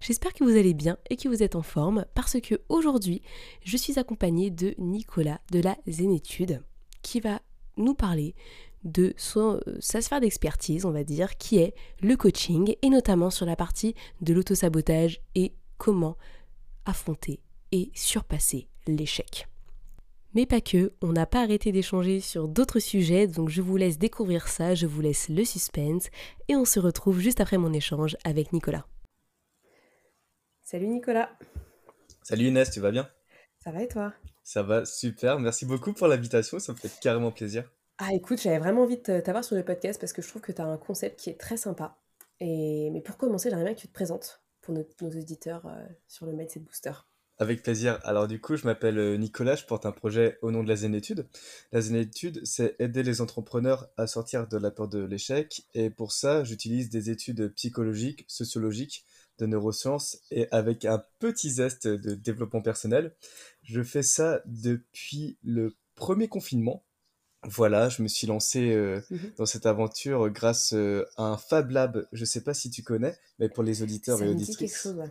J'espère que vous allez bien et que vous êtes en forme parce que aujourd'hui, je suis accompagnée de Nicolas de la Zénétude qui va nous parler de son, sa sphère d'expertise, on va dire, qui est le coaching et notamment sur la partie de l'autosabotage et comment affronter et surpasser l'échec. Mais pas que, on n'a pas arrêté d'échanger sur d'autres sujets, donc je vous laisse découvrir ça, je vous laisse le suspense, et on se retrouve juste après mon échange avec Nicolas. Salut Nicolas. Salut Inès, tu vas bien? Ça va et toi? Ça va super, merci beaucoup pour l'invitation, ça me fait carrément plaisir. Ah écoute, j'avais vraiment envie de t'avoir sur le podcast parce que je trouve que tu as un concept qui est très sympa. Et... Mais pour commencer, j'aimerais bien que tu te présentes pour nos, nos auditeurs euh, sur le Mindset Booster. Avec plaisir. Alors du coup, je m'appelle euh, Nicolas, je porte un projet au nom de la Zénétude. La Zénétude, c'est aider les entrepreneurs à sortir de la peur de l'échec. Et pour ça, j'utilise des études psychologiques, sociologiques, de neurosciences et avec un petit zeste de développement personnel. Je fais ça depuis le premier confinement. Voilà, je me suis lancé euh, mmh dans cette aventure grâce euh, à un Fab Lab. Je sais pas si tu connais, mais pour les auditeurs Ça et auditrices. quelque chose, ouais.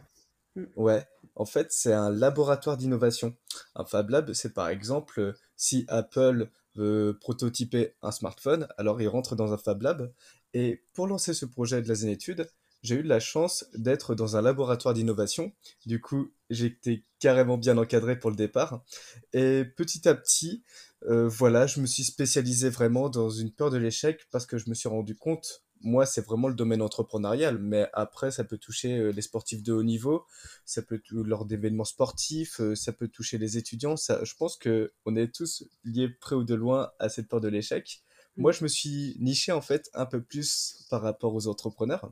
Mm. Ouais, en fait, c'est un laboratoire d'innovation. Un Fab Lab, c'est par exemple euh, si Apple veut prototyper un smartphone, alors il rentre dans un Fab Lab. Et pour lancer ce projet de la Zénétude, j'ai eu de la chance d'être dans un laboratoire d'innovation. Du coup, été carrément bien encadré pour le départ. Et petit à petit, euh, voilà, je me suis spécialisé vraiment dans une peur de l'échec parce que je me suis rendu compte moi, c'est vraiment le domaine entrepreneurial, mais après, ça peut toucher euh, les sportifs de haut niveau, ça peut lors d'événements sportifs, euh, ça peut toucher les étudiants. Ça, je pense que on est tous liés près ou de loin à cette peur de l'échec. Moi, je me suis niché en fait un peu plus par rapport aux entrepreneurs.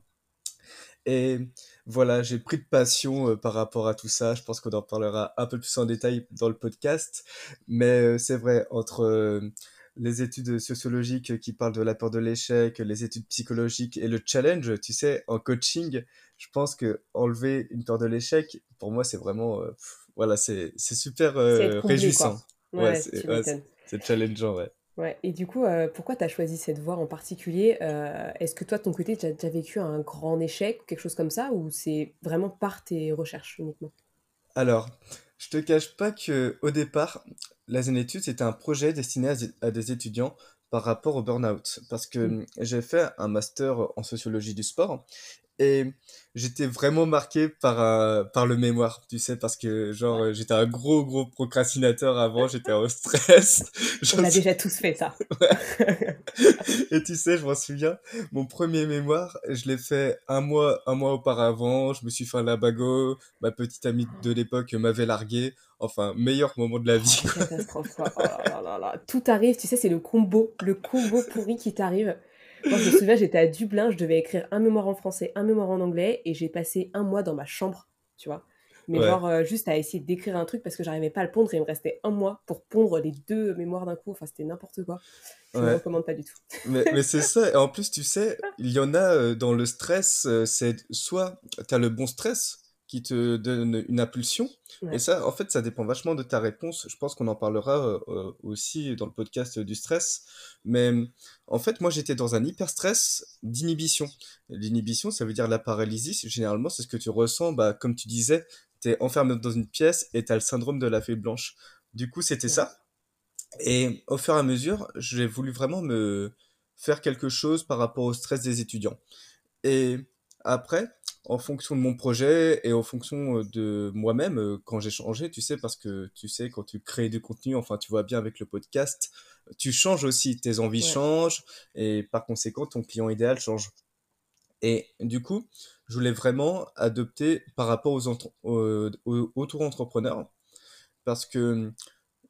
Et voilà, j'ai pris de passion euh, par rapport à tout ça. Je pense qu'on en parlera un peu plus en détail dans le podcast. Mais euh, c'est vrai, entre euh, les études sociologiques qui parlent de la peur de l'échec, les études psychologiques et le challenge, tu sais, en coaching, je pense que enlever une peur de l'échec, pour moi, c'est vraiment, pff, voilà, c'est super réjouissant. quoi. Ouais, Ouais, c'est tu ouais, m'étonnes. c'est- c'est challengeant, ouais. Ouais, et du coup, euh, pourquoi tu as choisi cette voie en particulier? Euh, est-ce que toi, de ton côté, tu as déjà vécu un grand échec ou quelque chose comme ça, ou c'est vraiment par tes recherches uniquement? Alors, je te cache pas que au départ, la Zénétude, c'était un projet destiné à, à des étudiants par rapport au burn-out. Parce que Mm. hum, j'ai fait un master en sociologie du sport et j'étais vraiment marqué par, un- par le mémoire, tu sais, parce que genre euh, j'étais un gros, gros procrastinateur avant, j'étais en stress. On a déjà tous fait ça. Et tu sais, je m'en souviens, mon premier mémoire, je l'ai fait un mois, un mois auparavant. Je me suis fait un labago. Ma petite amie de l'époque m'avait largué. Enfin, meilleur moment de la Oh, vie. catastrophe. Oh là là là là. Tout arrive, tu sais, c'est le combo, le combo pourri qui t'arrive. Moi, je me souviens, j'étais à Dublin, je devais écrire un mémoire en français, un mémoire en anglais, et j'ai passé un mois dans ma chambre, tu vois. Mais Ouais. genre, euh, juste à essayer d'écrire un truc parce que j'arrivais pas à le pondre, et il me restait un mois pour pondre les deux mémoires d'un coup. Enfin, c'était n'importe quoi. Je ne Ouais. recommande pas du tout. Mais, mais c'est ça. Et en plus, tu sais, il y en a euh, dans le stress, euh, c'est soit tu as le bon stress qui te donne une impulsion. Ouais. Et ça, en fait, ça dépend vachement de ta réponse. Je pense qu'on en parlera euh, aussi dans le podcast du stress. Mais en fait, moi, j'étais dans un hyper stress d'inhibition. L'inhibition, ça veut dire la paralysie. Généralement, c'est ce que tu ressens, bah, comme tu disais, tu es enfermé dans une pièce et tu as le syndrome de la feuille blanche. Du coup, c'était Ouais. ça. Et au fur et à mesure, j'ai voulu vraiment me faire quelque chose par rapport au stress des étudiants. Et après, en fonction de mon projet et en fonction de moi-même, quand j'ai changé, tu sais, parce que tu sais, quand tu crées du contenu, enfin, tu vois bien avec le podcast, tu changes aussi, tes envies Ouais. changent et par conséquent, ton client idéal change. Et du coup, je voulais vraiment adopter par rapport aux, aux, aux auto-entrepreneurs parce que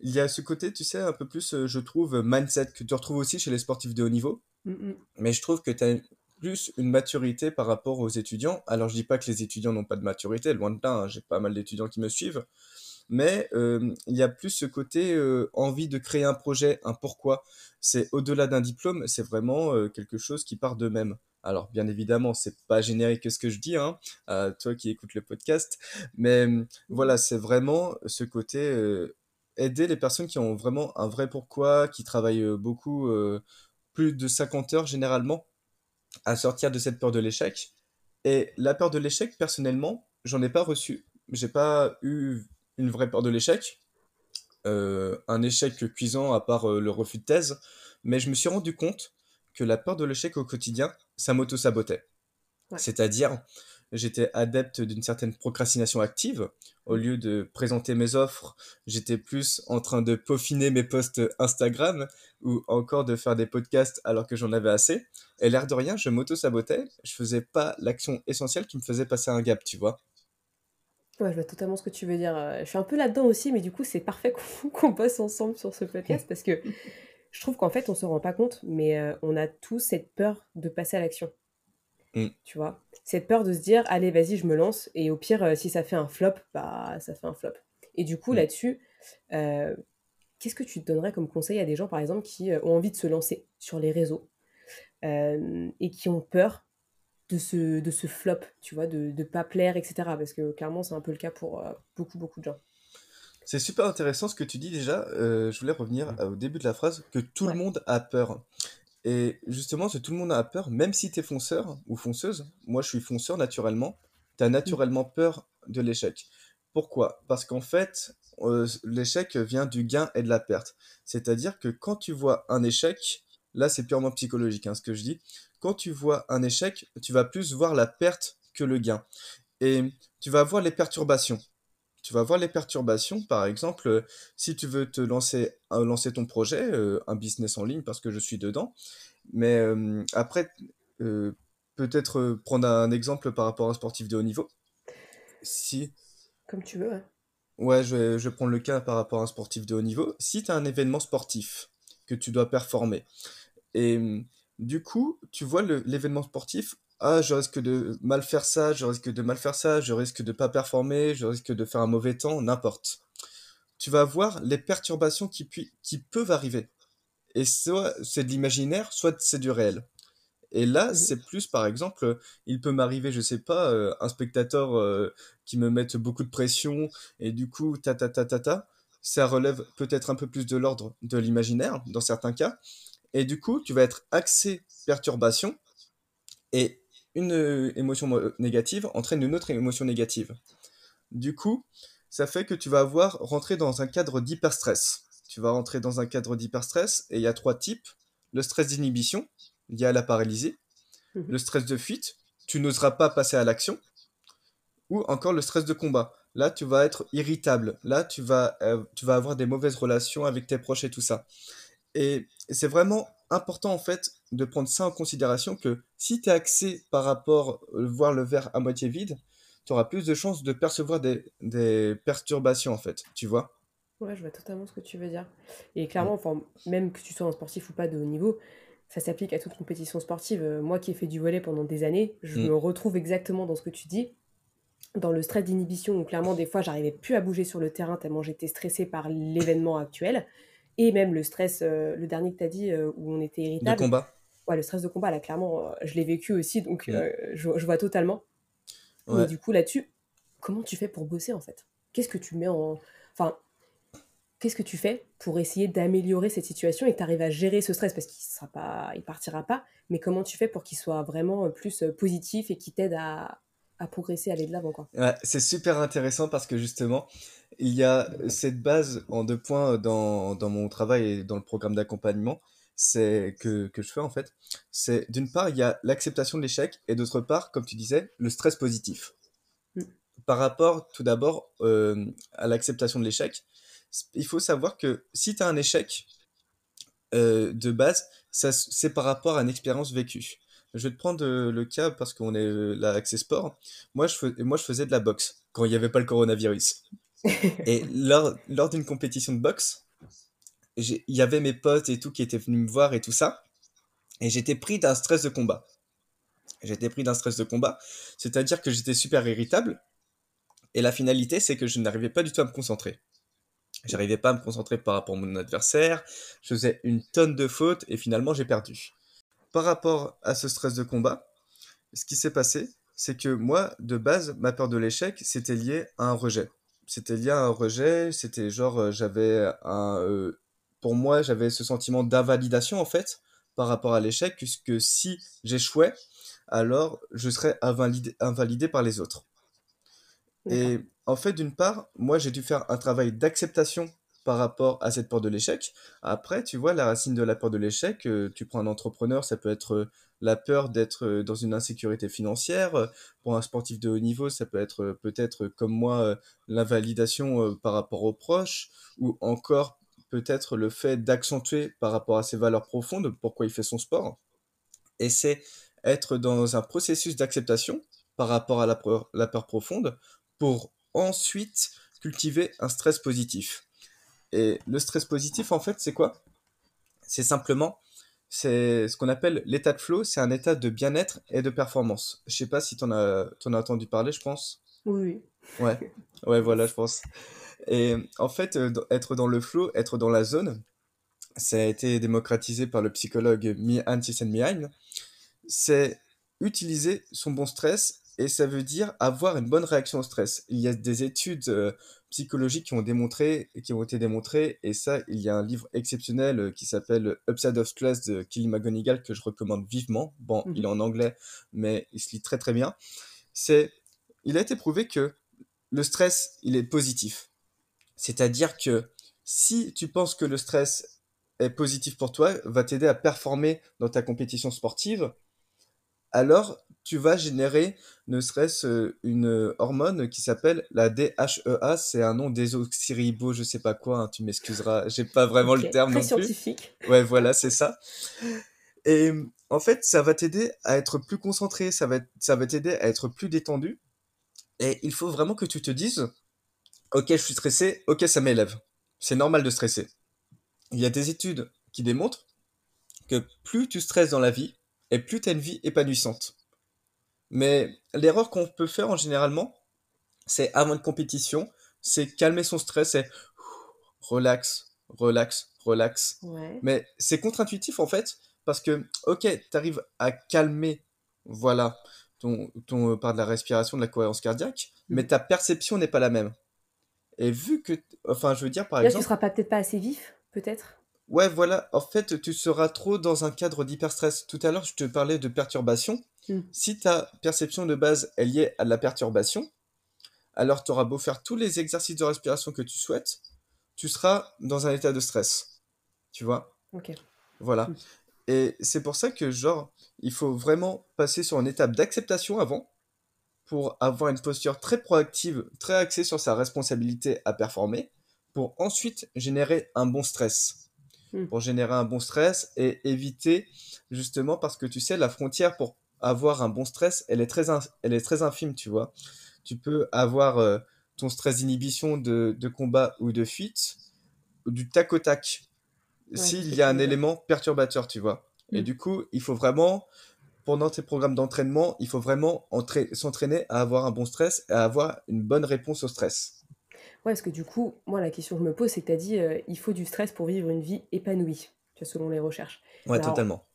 il y a ce côté, tu sais, un peu plus, je trouve, mindset que tu retrouves aussi chez les sportifs de haut niveau. Mm, mm. Mais je trouve que tu as plus une maturité par rapport aux étudiants. Alors, je dis pas que les étudiants n'ont pas de maturité, loin de là, hein, j'ai pas mal d'étudiants qui me suivent, mais euh, il y a plus ce côté euh, envie de créer un projet, un pourquoi. C'est au-delà d'un diplôme, c'est vraiment euh, quelque chose qui part d'eux-mêmes. Alors, bien évidemment, c'est pas générique ce que je dis, hein, à toi qui écoutes le podcast, mais voilà, c'est vraiment ce côté aider les personnes qui ont vraiment un vrai pourquoi, qui travaillent beaucoup, plus de 50 heures généralement, à sortir de cette peur de l'échec. Et la peur de l'échec, personnellement, j'en ai pas reçu. J'ai pas eu une vraie peur de l'échec, euh, un échec cuisant à part euh, le refus de thèse, mais je me suis rendu compte que la peur de l'échec au quotidien, ça m'auto-sabotait. C'est-à-dire, j'étais adepte d'une certaine procrastination active. Au lieu de présenter mes offres, j'étais plus en train de peaufiner mes posts Instagram ou encore de faire des podcasts alors que j'en avais assez. Et l'air de rien, je m'auto-sabotais. Je faisais pas l'action essentielle qui me faisait passer un gap, tu vois. Ouais, je vois totalement ce que tu veux dire. Euh, je suis un peu là-dedans aussi, mais du coup, c'est parfait qu'on bosse ensemble sur ce podcast parce que je trouve qu'en fait, on se rend pas compte, mais euh, on a tous cette peur de passer à l'action. Mm. Tu vois? Cette peur de se dire, allez, vas-y, je me lance, et au pire, euh, si ça fait un flop, bah, ça fait un flop. Et du coup, mm. là-dessus, qu'est-ce que tu donnerais comme conseil à des gens, par exemple, qui ont envie de se lancer sur les réseaux et qui ont peur de ce, de ce flop, tu vois, de ne pas plaire, etc. Parce que clairement, c'est un peu le cas pour euh, beaucoup, beaucoup de gens. C'est super intéressant ce que tu dis déjà. Euh, je voulais revenir mm. au début de la phrase que tout le monde a peur. Et justement, tout le monde a peur, même si tu es fonceur ou fonceuse, moi je suis fonceur naturellement, tu as naturellement peur de l'échec. Pourquoi? Parce qu'en fait, euh, l'échec vient du gain et de la perte. C'est-à-dire que quand tu vois un échec, là c'est purement psychologique hein, ce que je dis, quand tu vois un échec, tu vas plus voir la perte que le gain. Et tu vas voir les perturbations. Tu vas voir les perturbations, par exemple, si tu veux te lancer, euh, lancer ton projet, euh, un business en ligne, parce que je suis dedans. Mais euh, après, peut-être prendre un exemple par rapport à un sportif de haut niveau. Si. Comme tu veux, ouais. Ouais, je vais, je vais prendre le cas par rapport à un sportif de haut niveau. Si tu as un événement sportif que tu dois performer, et du coup, tu vois l'événement sportif, ah, je risque de mal faire ça, je risque de mal faire ça, je risque de pas performer, je risque de faire un mauvais temps, n'importe. Tu vas voir les perturbations qui, qui peuvent arriver. Et soit c'est de l'imaginaire, soit c'est du réel. Et là, mmh c'est plus, par exemple, il peut m'arriver, je sais pas, euh, un spectateur euh, qui me mette beaucoup de pression, et du coup, ta ta ta ta ta, ça relève peut-être un peu plus de l'ordre de l'imaginaire, dans certains cas, et du coup, tu vas être axé perturbation et une euh, émotion négative entraîne une autre émotion négative. Du coup, ça fait que tu vas avoir rentré dans un cadre d'hyperstress. Tu vas rentrer dans un cadre d'hyperstress et il y a trois types. Le stress d'inhibition, lié à la paralysie. Mhm. Le stress de fuite, tu n'oseras pas passer à l'action. Ou encore le stress de combat. Là, tu vas être irritable. Là, tu vas, euh, tu vas avoir des mauvaises relations avec tes proches et tout ça. Et c'est vraiment important en fait de prendre ça en considération que si tu es axé par rapport à euh, voir le verre à moitié vide, tu auras plus de chances de percevoir des, perturbations en fait, tu vois Ouais, je vois totalement ce que tu veux dire. Et clairement, enfin, même que tu sois un sportif ou pas de haut niveau, ça s'applique à toute compétition sportive. Euh, moi qui ai fait du volet pendant des années, je mm. me retrouve exactement dans ce que tu dis. Dans le stress d'inhibition, où clairement, des fois, j'arrivais plus à bouger sur le terrain tellement j'étais stressée par l'événement actuel et même le stress, euh, le dernier que tu as dit, euh, où on était irritable. De combat. Ouais, le stress de combat, là, clairement, euh, je l'ai vécu aussi, donc je, je, vois totalement. Mais du coup, là-dessus, comment tu fais pour bosser, en fait? Qu'est-ce que tu mets en... Enfin, qu'est-ce que tu fais pour essayer d'améliorer cette situation et que tu arrives à gérer ce stress? Parce qu'il sera pas, il partira pas, mais comment tu fais pour qu'il soit vraiment plus positif et qu'il t'aide à, à progresser, à aller de l'avant. Quoi. Ouais, c'est super intéressant parce que justement, il y a cette base en deux points dans, dans mon travail et dans le programme d'accompagnement c'est que, que je fais en fait. C'est d'une part, il y a l'acceptation de l'échec et d'autre part, comme tu disais, le stress positif. Mm. Par rapport tout d'abord euh, à l'acceptation de l'échec, il faut savoir que si tu as un échec euh, de base, c'est par rapport à une expérience vécue. Je vais te prendre euh, le cas parce qu'on est euh, là, Accès Sport. Moi je, moi, je faisais de la boxe quand il n'y avait pas le coronavirus. et lors, lors d'une compétition de boxe, il y avait mes potes et tout qui étaient venus me voir et tout ça. Et j'étais pris d'un stress de combat. J'étais pris d'un stress de combat, c'est-à-dire que j'étais super irritable. Et la finalité, c'est que je n'arrivais pas du tout à me concentrer. J'arrivais pas à me concentrer par rapport à mon adversaire, je faisais une tonne de fautes et finalement j'ai perdu. Par rapport à ce stress de combat, ce qui s'est passé, c'est que moi, de base, ma peur de l'échec, c'était lié à un rejet. C'était lié à un rejet, c'était genre, euh, j'avais un... Euh, pour moi, j'avais ce sentiment d'invalidation en fait par rapport à l'échec, puisque si j'échouais, alors je serais invalidé, invalidé par les autres. Et en fait, d'une part, moi, j'ai dû faire un travail d'acceptation par rapport à cette peur de l'échec. Après, tu vois, la racine de la peur de l'échec, euh, tu prends un entrepreneur, ça peut être euh, la peur d'être euh, dans une insécurité financière. Pour un sportif de haut niveau, ça peut être peut-être comme moi l'invalidation par rapport aux proches, ou encore peut-être le fait d'accentuer par rapport à ses valeurs profondes, pourquoi il fait son sport. Et c'est être dans un processus d'acceptation par rapport à la peur, la peur profonde pour ensuite cultiver un stress positif. Et le stress positif, en fait, c'est quoi? C'est simplement, c'est ce qu'on appelle l'état de flow, c'est un état de bien-être et de performance. Je sais pas si tu en as, en as entendu parler, je pense. Oui. Ouais, ouais, voilà, je pense. Et en fait, euh, être dans le flow, être dans la zone, ça a été démocratisé par le psychologue Mian Csikszentmihalyi, c'est utiliser son bon stress et ça veut dire avoir une bonne réaction au stress. Il y a des études euh, psychologiques qui ont démontré, qui ont été démontrées, et ça, il y a un livre exceptionnel euh, qui s'appelle Upside of Stress de Kelly McGonigal que je recommande vivement. Bon, mhm. il est en anglais, mais il se lit très très bien. C'est, il a été prouvé que le stress, il est positif. C'est-à-dire que si tu penses que le stress est positif pour toi, va t'aider à performer dans ta compétition sportive, alors tu vas générer ne serait-ce euh, une hormone qui s'appelle la DHEA, c'est un nom désoxyribo, je sais pas quoi, hein, tu m'excuseras, j'ai pas vraiment le terme très non scientifique. Ouais, voilà, c'est ça. Et en fait, ça va t'aider à être plus concentré, ça va, ça va t'aider à être plus détendu. Et il faut vraiment que tu te dises, ok, je suis stressé, ok, ça m'élève. C'est normal de stresser. Il y a des études qui démontrent que plus tu stresses dans la vie, et plus tu as une vie épanouissante. Mais l'erreur qu'on peut faire en généralement, c'est avant une compétition, c'est calmer son stress et relax, relax, relax. Mais c'est contre-intuitif en fait, parce que, ok, tu arrives à calmer, voilà, ton, ton, euh, par de la respiration, de la cohérence cardiaque, mm. mais ta perception n'est pas la même. Et vu que, enfin, je veux dire, par Là, exemple. tu seras peut-être pas assez vif, peut-être? Ouais, voilà. En fait, tu seras trop dans un cadre d'hyperstress. Tout à l'heure, je te parlais de perturbation. Hmm. Si ta perception de base est liée à la perturbation, alors tu auras beau faire tous les exercices de respiration que tu souhaites, tu seras dans un état de stress. Tu vois? Ok. Voilà. Hmm. Et c'est pour ça que, genre, il faut vraiment passer sur une étape d'acceptation avant pour avoir une posture très proactive, très axée sur sa responsabilité à performer, pour ensuite générer un bon stress. Hmm. pour générer un bon stress et éviter justement parce que tu sais la frontière pour avoir un bon stress elle est très elle est très infime tu vois tu peux avoir euh, ton stress d'inhibition de, de, combat ou de fuite du tac au tac s'il y a un élément perturbateur tu vois et hmm. du coup il faut vraiment pendant tes programmes d'entraînement il faut vraiment s'entraîner à avoir un bon stress et à avoir une bonne réponse au stress Ouais, parce que du coup, moi, la question que je me pose, c'est que tu as dit, euh, il faut du stress pour vivre une vie épanouie, selon les recherches. Ouais, totalement.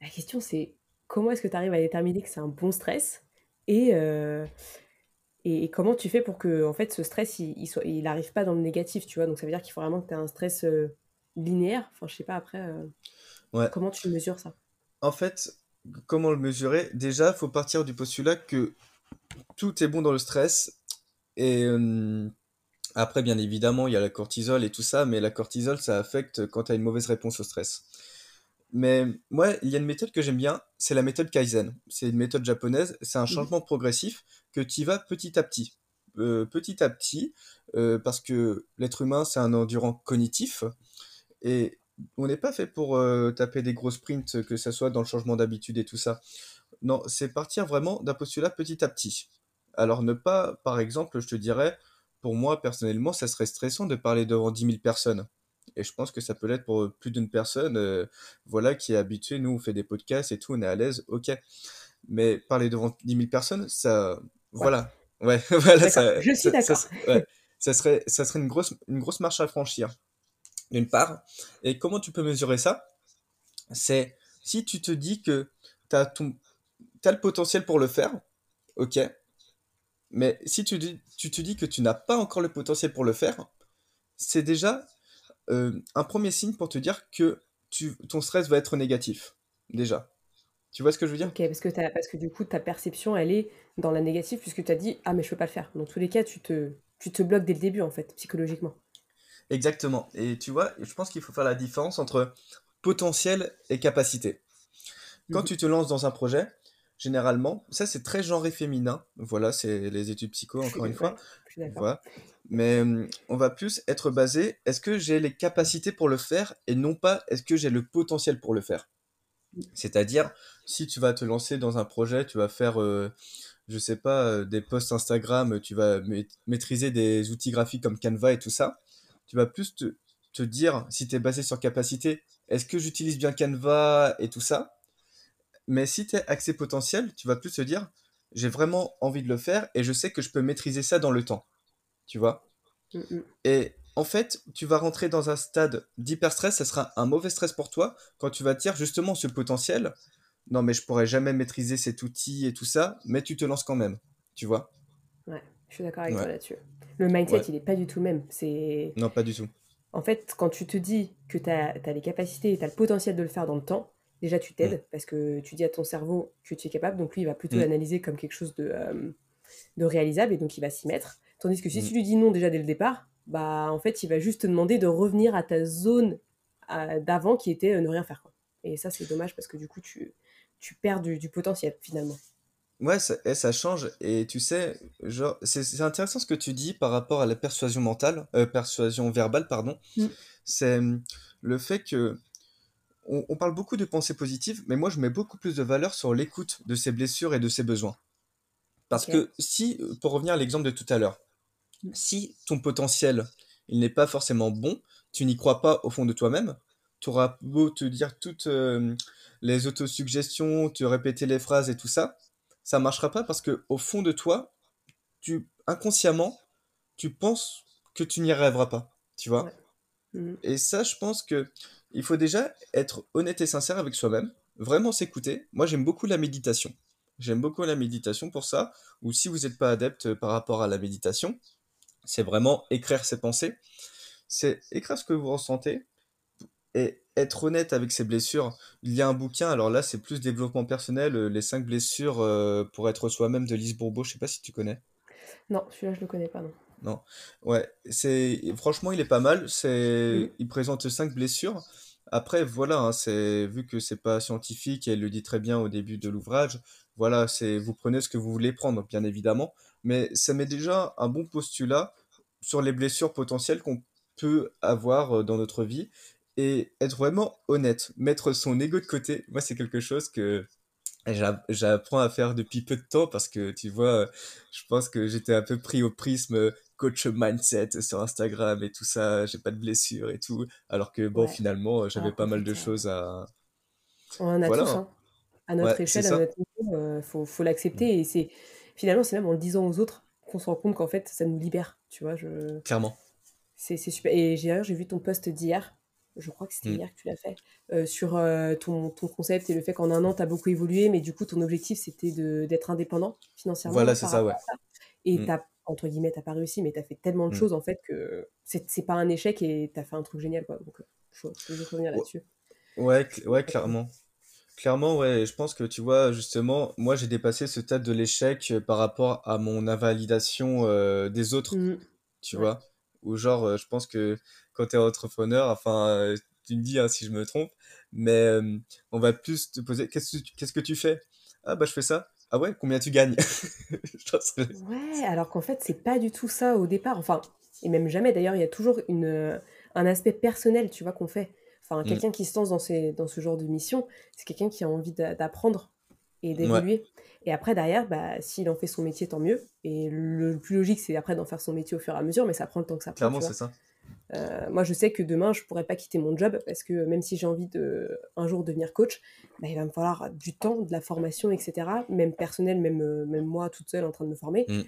La question, c'est comment est-ce que tu arrives à déterminer que c'est un bon stress et, euh, et, comment tu fais pour que en fait, ce stress, il n'arrive il, il pas dans le négatif, tu vois? Donc, ça veut dire qu'il faut vraiment que tu aies un stress euh, linéaire. Enfin, je sais pas, après, ouais. comment tu mesures ça? En fait, comment le mesurer? Déjà, il faut partir du postulat que tout est bon dans le stress et après, bien évidemment, il y a la cortisol et tout ça, mais la cortisol, ça affecte quand tu as une mauvaise réponse au stress. Mais moi, il y a une méthode que j'aime bien, c'est la méthode Kaizen. C'est une méthode japonaise, c'est un mmh. changement progressif que tu vas petit à petit. Euh, petit à petit, euh, parce que l'être humain, c'est un endurant cognitif, et on n'est pas fait pour euh, taper des gros sprints, que ce soit dans le changement d'habitude et tout ça. Non, c'est partir vraiment d'un postulat petit à petit. Alors ne pas, par exemple, je te dirais, pour moi, personnellement, ça serait stressant de parler devant 10 000 personnes. Et je pense que ça peut l'être pour plus d'une personne, euh, voilà, qui est habituée. Nous, on fait des podcasts et tout, on est à l'aise, ok. Mais parler devant 10 000 personnes, ça. Voilà. Ouais, voilà. Ça, je suis d'accord. Ça, serait, ça serait une grosse, une grosse marche à franchir, d'une part. Et comment tu peux mesurer ça? C'est si tu te dis que tu as, as le potentiel pour le faire, ok. Mais si tu, tu te dis que tu n'as pas encore le potentiel pour le faire, c'est déjà euh, un premier signe pour te dire que tu, ton stress va être négatif, déjà. Tu vois ce que je veux dire? Ok, parce que, parce que du coup, ta perception, elle est dans la négative, puisque tu as dit Ah, mais je peux pas le faire. Dans tous les cas, tu te, tu te bloques dès le début, en fait, psychologiquement. Exactement. Et tu vois, je pense qu'il faut faire la différence entre potentiel et capacité. Quand mhm. tu te lances dans un projet, généralement, ça c'est très genré féminin. Voilà, c'est les études psycho, encore une fois. Voilà. Mais on va plus être basé, est-ce que j'ai les capacités pour le faire et non pas est-ce que j'ai le potentiel pour le faire? C'est-à-dire, si tu vas te lancer dans un projet, tu vas faire, euh, je sais pas, des posts Instagram, tu vas maîtriser des outils graphiques comme Canva et tout ça, tu vas plus te, te dire, si tu es basé sur capacité, est-ce que j'utilise bien Canva et tout ça? Mais si tu es accès potentiel, tu vas plus te dire, j'ai vraiment envie de le faire et je sais que je peux maîtriser ça dans le temps tu vois. Mm, mm. Et en fait, tu vas rentrer dans un stade d'hyper-stress, ça sera un mauvais stress pour toi quand tu vas te dire justement ce potentiel. Non, mais je pourrais jamais maîtriser cet outil et tout ça, mais tu te lances quand même, tu vois. Ouais, je suis d'accord avec toi là-dessus. Le mindset, il n'est pas du tout le même. C'est... Non, pas du tout. En fait, quand tu te dis que tu as, les capacités et tu as le potentiel de le faire dans le temps, déjà tu t'aides mm. parce que tu dis à ton cerveau que tu es capable, donc lui, il va plutôt l'analyser comme quelque chose de, euh, de réalisable et donc il va s'y mettre. Tandis que si mm. tu lui dis non déjà dès le départ, bah en fait, il va juste te demander de revenir à ta zone euh, d'avant qui était euh, ne rien faire. Quoi. Et ça, c'est dommage parce que du coup, tu, tu perds du, potentiel finalement. Ouais, ça, eh, ça, change. Et tu sais, genre, c'est intéressant ce que tu dis par rapport à la persuasion mentale, euh, persuasion verbale, pardon. Mm. C'est hum, le fait que on, parle beaucoup de pensée positive, mais moi je mets beaucoup plus de valeur sur l'écoute de ses blessures et de ses besoins. Parce que si, pour revenir à l'exemple de tout à l'heure, si ton potentiel, il n'est pas forcément bon, tu n'y crois pas au fond de toi-même, tu auras beau te dire toutes euh, les autosuggestions, te répéter les phrases et tout ça, ça marchera pas parce que au fond de toi, tu inconsciemment, tu penses que tu n'y arriveras pas, tu vois? Mmh. Et ça, je pense que il faut déjà être honnête et sincère avec soi-même, vraiment s'écouter. Moi, j'aime beaucoup la méditation. J'aime beaucoup la méditation pour ça. Ou si vous n'êtes pas adepte par rapport à la méditation, c'est vraiment écrire ses pensées. C'est écrire ce que vous ressentez et être honnête avec ses blessures. Il y a un bouquin, alors là c'est plus développement personnel, euh, les cinq blessures euh, pour être soi-même de Lise Bourbeau, je sais pas si tu connais. Non, celui-là je le connais pas non. Non. Ouais, c'est franchement il est pas mal, c'est mmh. il présente cinq blessures. Après voilà, hein, c'est vu que c'est pas scientifique, et elle le dit très bien au début de l'ouvrage, voilà, c'est vous prenez ce que vous voulez prendre bien évidemment, mais ça met déjà un bon postulat sur les blessures potentielles qu'on peut avoir euh, dans notre vie et être vraiment honnête, mettre son ego de côté. Moi, c'est quelque chose que j'apprends à faire depuis peu de temps parce que tu vois, je pense que j'étais un peu pris au prisme coach mindset sur Instagram et tout ça, j'ai pas de blessures et tout, alors que bon, finalement, j'avais pas mal de choses à. On en a tous, hein. À notre échelle, à notre niveau, euh, faut, faut l'accepter et c'est finalement, c'est même en le disant aux autres qu'on se rend compte qu'en fait, ça nous libère, tu vois. Je... Clairement. C'est super. Et j'ai vu ton post d'hier, je crois que c'était mm. hier que tu l'as fait, euh, sur euh, ton, ton, concept et le fait qu'en un an, tu as beaucoup évolué, mais du coup, ton objectif, c'était d'être indépendant financièrement. Voilà, c'est ça, ouais. Et mm. tu entre guillemets, t'as pas réussi, mais tu as fait tellement de mm. choses, en fait, que c'est pas un échec et tu as fait un truc génial, quoi. Donc, je, je veux revenir là-dessus. Ouais, ouais, clairement. Clairement, ouais, je pense que tu vois, justement, moi j'ai dépassé ce stade de l'échec euh, par rapport à mon invalidation euh, des autres, mmh. tu vois? Ou genre, euh, je pense que quand tu es entrepreneur, enfin, tu me dis hein, si je me trompe, mais on va plus te poser qu'est-ce que, qu'est-ce que tu fais? Ah, bah je fais ça. Ah ouais, combien tu gagnes? Ouais, alors qu'en fait, c'est pas du tout ça au départ. Enfin, et même jamais d'ailleurs, il y a toujours une, un aspect personnel, tu vois, qu'on fait. Enfin, mm. quelqu'un qui se lance dans, ces, dans ce genre de mission, c'est quelqu'un qui a envie d'apprendre et d'évoluer. Et après, derrière, bah, s'il en fait son métier, tant mieux. Et le plus logique, c'est après d'en faire son métier au fur et à mesure, mais ça prend le temps que ça prend. Clairement, c'est ça. Euh, moi, je sais que demain, je pourrais pas quitter mon job parce que même si j'ai envie de un jour devenir coach, bah, il va me falloir du temps, de la formation, etc. Même personnel, même, euh, même moi toute seule en train de me former, Mm.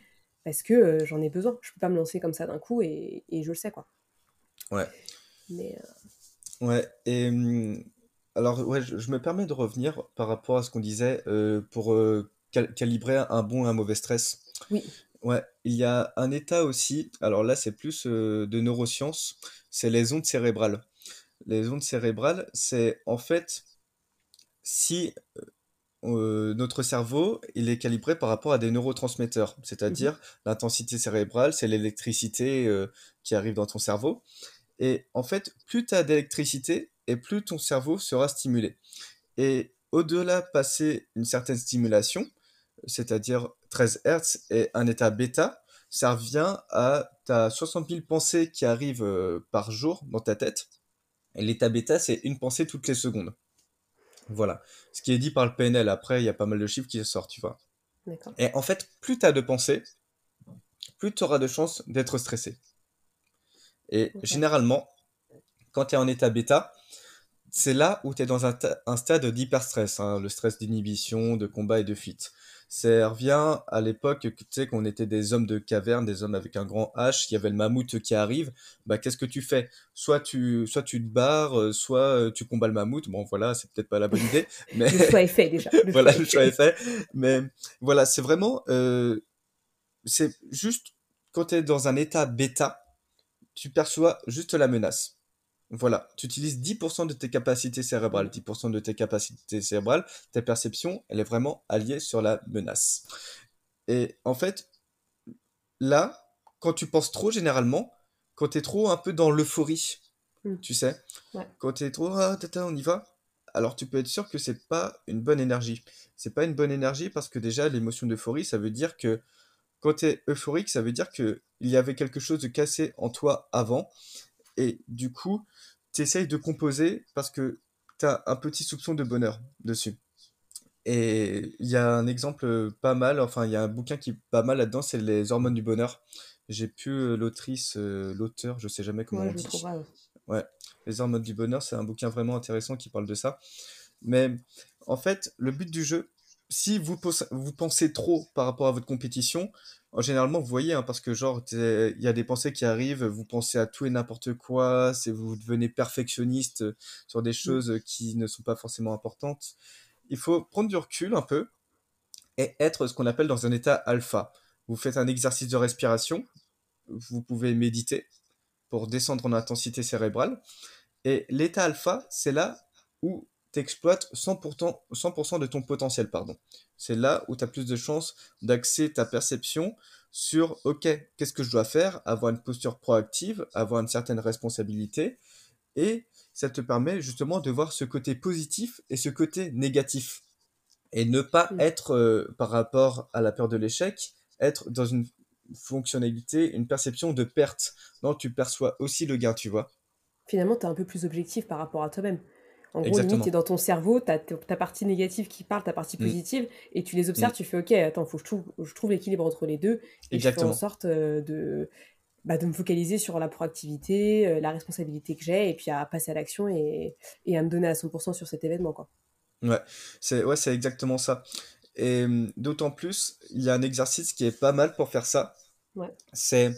parce que euh, j'en ai besoin. Je peux pas me lancer comme ça d'un coup et, et je le sais quoi. Ouais. Mais euh, Ouais, et hum, alors ouais, je, je me permets de revenir par rapport à ce qu'on disait euh, pour euh, cal- calibrer un bon et un mauvais stress. oui, Ouais, il y a un état aussi, alors là c'est plus euh, de neurosciences, c'est les ondes cérébrales. Les ondes cérébrales, c'est en fait si euh, notre cerveau, il est calibré par rapport à des neurotransmetteurs, mhm, c'est-à-dire l'intensité cérébrale, c'est l'électricité euh, qui arrive dans ton cerveau. Et en fait, plus tu as d'électricité et plus ton cerveau sera stimulé. Et au-delà, passer une certaine stimulation, c'est-à-dire 13 Hertz et un état bêta, ça revient à ta 60 000 pensées qui arrivent euh, par jour dans ta tête. Et l'état bêta, c'est une pensée toutes les secondes. Voilà. Ce qui est dit par le PNL. Après, il y a pas mal de chiffres qui sortent, tu vois. d'accord. Et en fait, plus tu as de pensées, plus tu auras de chances d'être stressé. Et généralement, quand tu es en état bêta, c'est là où tu es dans un, ta- un stade d'hyperstress, hein, le stress d'inhibition, de combat et de fuite. Ça revient à l'époque, tu sais, qu'on était des hommes de caverne, des hommes avec un grand H, il y avait le mammouth qui arrive, bah qu'est-ce que tu fais? Soit tu, soit tu te barres, euh, soit euh, tu combats le mammouth, bon voilà, c'est peut-être pas la bonne idée, mais Le choix est fait déjà. Le voilà, le choix est fait. fait. Mais voilà, c'est vraiment, euh, c'est juste quand tu es dans un état bêta, tu perçois juste la menace. Voilà, tu utilises 10% de tes capacités cérébrales. Mm. 10% de tes capacités cérébrales, ta perception, elle est vraiment alliée sur la menace. Et en fait, là, quand tu penses trop généralement, quand tu es trop un peu dans l'euphorie, Mm. tu sais, Ouais. quand tu es trop, ah, tata, on y va, alors tu peux être sûr que c'est pas une bonne énergie. C'est pas une bonne énergie parce que déjà, l'émotion d'euphorie, ça veut dire que quand tu es euphorique, ça veut dire que il y avait quelque chose de cassé en toi avant. Et du coup, tu essayes de composer parce que tu as un petit soupçon de bonheur dessus. Et il y a un exemple euh, pas mal, enfin, il y a un bouquin qui est pas mal là-dedans, c'est Les hormones du bonheur. J'ai plus euh, l'autrice, euh, l'auteur, je sais jamais comment Moi, on dit. ouais. Ouais, Les hormones du bonheur, c'est un bouquin vraiment intéressant qui parle de ça. Mais en fait, le but du jeu, si vous, pensez trop par rapport à votre compétition, en généralement, vous voyez, hein, parce que genre, il y a des pensées qui arrivent, vous pensez à tout et n'importe quoi, c'est vous devenez perfectionniste euh, sur des Mm. choses qui ne sont pas forcément importantes. Il faut prendre du recul un peu et être ce qu'on appelle dans un état alpha. Vous faites un exercice de respiration, vous pouvez méditer pour descendre en intensité cérébrale. Et l'état alpha, c'est là où tu exploites 100%, 100% de ton potentiel. pardon. C'est là où tu as plus de chances d'axer ta perception sur, OK, qu'est-ce que je dois faire Avoir une posture proactive, avoir une certaine responsabilité. Et ça te permet justement de voir ce côté positif et ce côté négatif. Et ne pas être, euh, par rapport à la peur de l'échec, être dans une fonctionnalité, une perception de perte. Non, tu perçois aussi le gain, tu vois. Finalement, tu es un peu plus objectif par rapport à toi-même. En gros, limite, Exactement. tu es dans ton cerveau, tu as ta partie négative qui parle, ta partie Mm. positive, et tu les observes, Mm. tu fais OK, attends, faut que je trouve, je trouve l'équilibre entre les deux, et je fais en Exactement. sorte euh, de, bah, de me focaliser sur la proactivité, euh, la responsabilité que j'ai, et puis à passer à l'action et, et à me donner à 100% sur cet événement. Quoi. Ouais, c'est ouais, exactement ça. Et hum, d'autant plus, il y a un exercice qui est pas mal pour faire ça. Ouais. C'est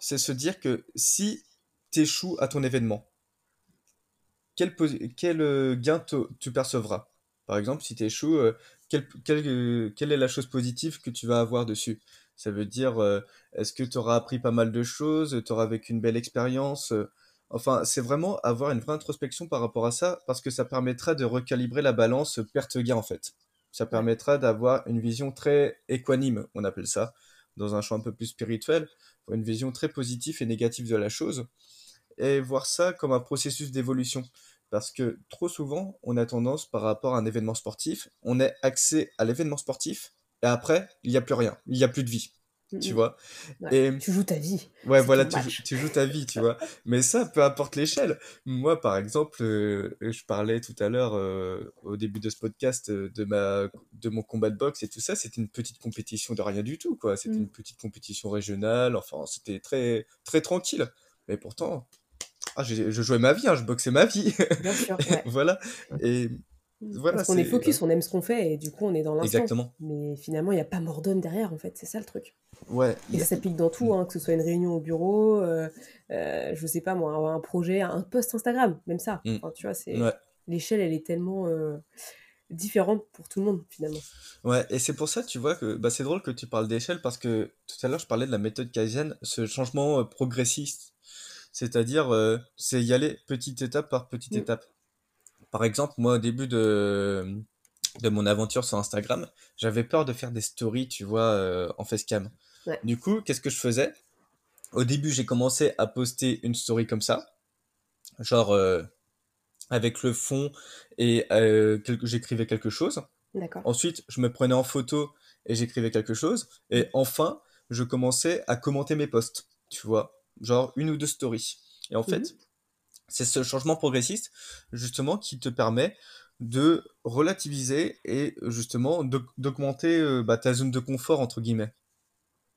se dire que si tu échoues à ton événement, quel, euh, gain tu percevras? Par exemple, si tu échoues, euh, quel- quel, euh, quelle est la chose positive que tu vas avoir dessus? Ça veut dire, euh, est-ce que tu auras appris pas mal de choses, tu auras vécu une belle expérience? Enfin, c'est vraiment avoir une vraie introspection par rapport à ça, parce que ça permettra de recalibrer la balance perte-gain, en fait. Ça permettra d'avoir une vision très équanime, on appelle ça, dans un champ un peu plus spirituel, une vision très positive et négative de la chose et voir ça comme un processus d'évolution. Parce que trop souvent, on a tendance, par rapport à un événement sportif, on est axé à l'événement sportif, et après, il n'y a plus rien, il n'y a plus de vie, tu vois. Ouais. Et Tu joues ta vie. ouais, voilà, tu joues ta vie, tu vois. Mais ça, peu importe l'échelle. Moi, par exemple, euh, je parlais tout à l'heure, euh, au début de ce podcast, euh, de ma, de mon combat de boxe et tout ça, c'était une petite compétition de rien du tout, quoi. C'était Mm. une petite compétition régionale, enfin, c'était très, très tranquille. Mais pourtant, ah, je jouais ma vie, hein, je boxais ma vie. Bien sûr, ouais. voilà. Et voilà, Parce qu'on est focus, on aime ce qu'on fait et du coup on est dans l'instant. Exactement. Mais finalement, il n'y a pas mort d'homme derrière en fait, c'est ça le truc. Ouais. Et ça s'applique dans tout, hein, que ce soit une réunion au bureau, euh, euh, je sais pas moi, un un projet, un post Instagram, même ça. Mm. Enfin, tu vois, c'est Ouais. l'échelle, elle est tellement euh, différente pour tout le monde finalement. Ouais, et c'est pour ça, tu vois, que bah, c'est drôle que tu parles d'échelle parce que tout à l'heure, je parlais de la méthode Kaizen, ce changement euh, progressiste. C'est-à-dire, euh, c'est y aller petite étape par petite Mm. étape. Par exemple, moi, au début de, de mon aventure sur Instagram, j'avais peur de faire des stories, tu vois, euh, en facecam. Ouais. Du coup, qu'est-ce que je faisais? Au début, j'ai commencé à poster une story comme ça, genre euh, avec le fond et j'écrivais quelque chose. Ensuite, je me prenais en photo et j'écrivais quelque chose. Et enfin, je commençais à commenter mes posts, tu vois, genre une ou deux stories. Et en fait, Mhm. c'est ce changement progressiste, justement, qui te permet de relativiser et justement d'aug- d'augmenter euh, bah, ta zone de confort, entre guillemets.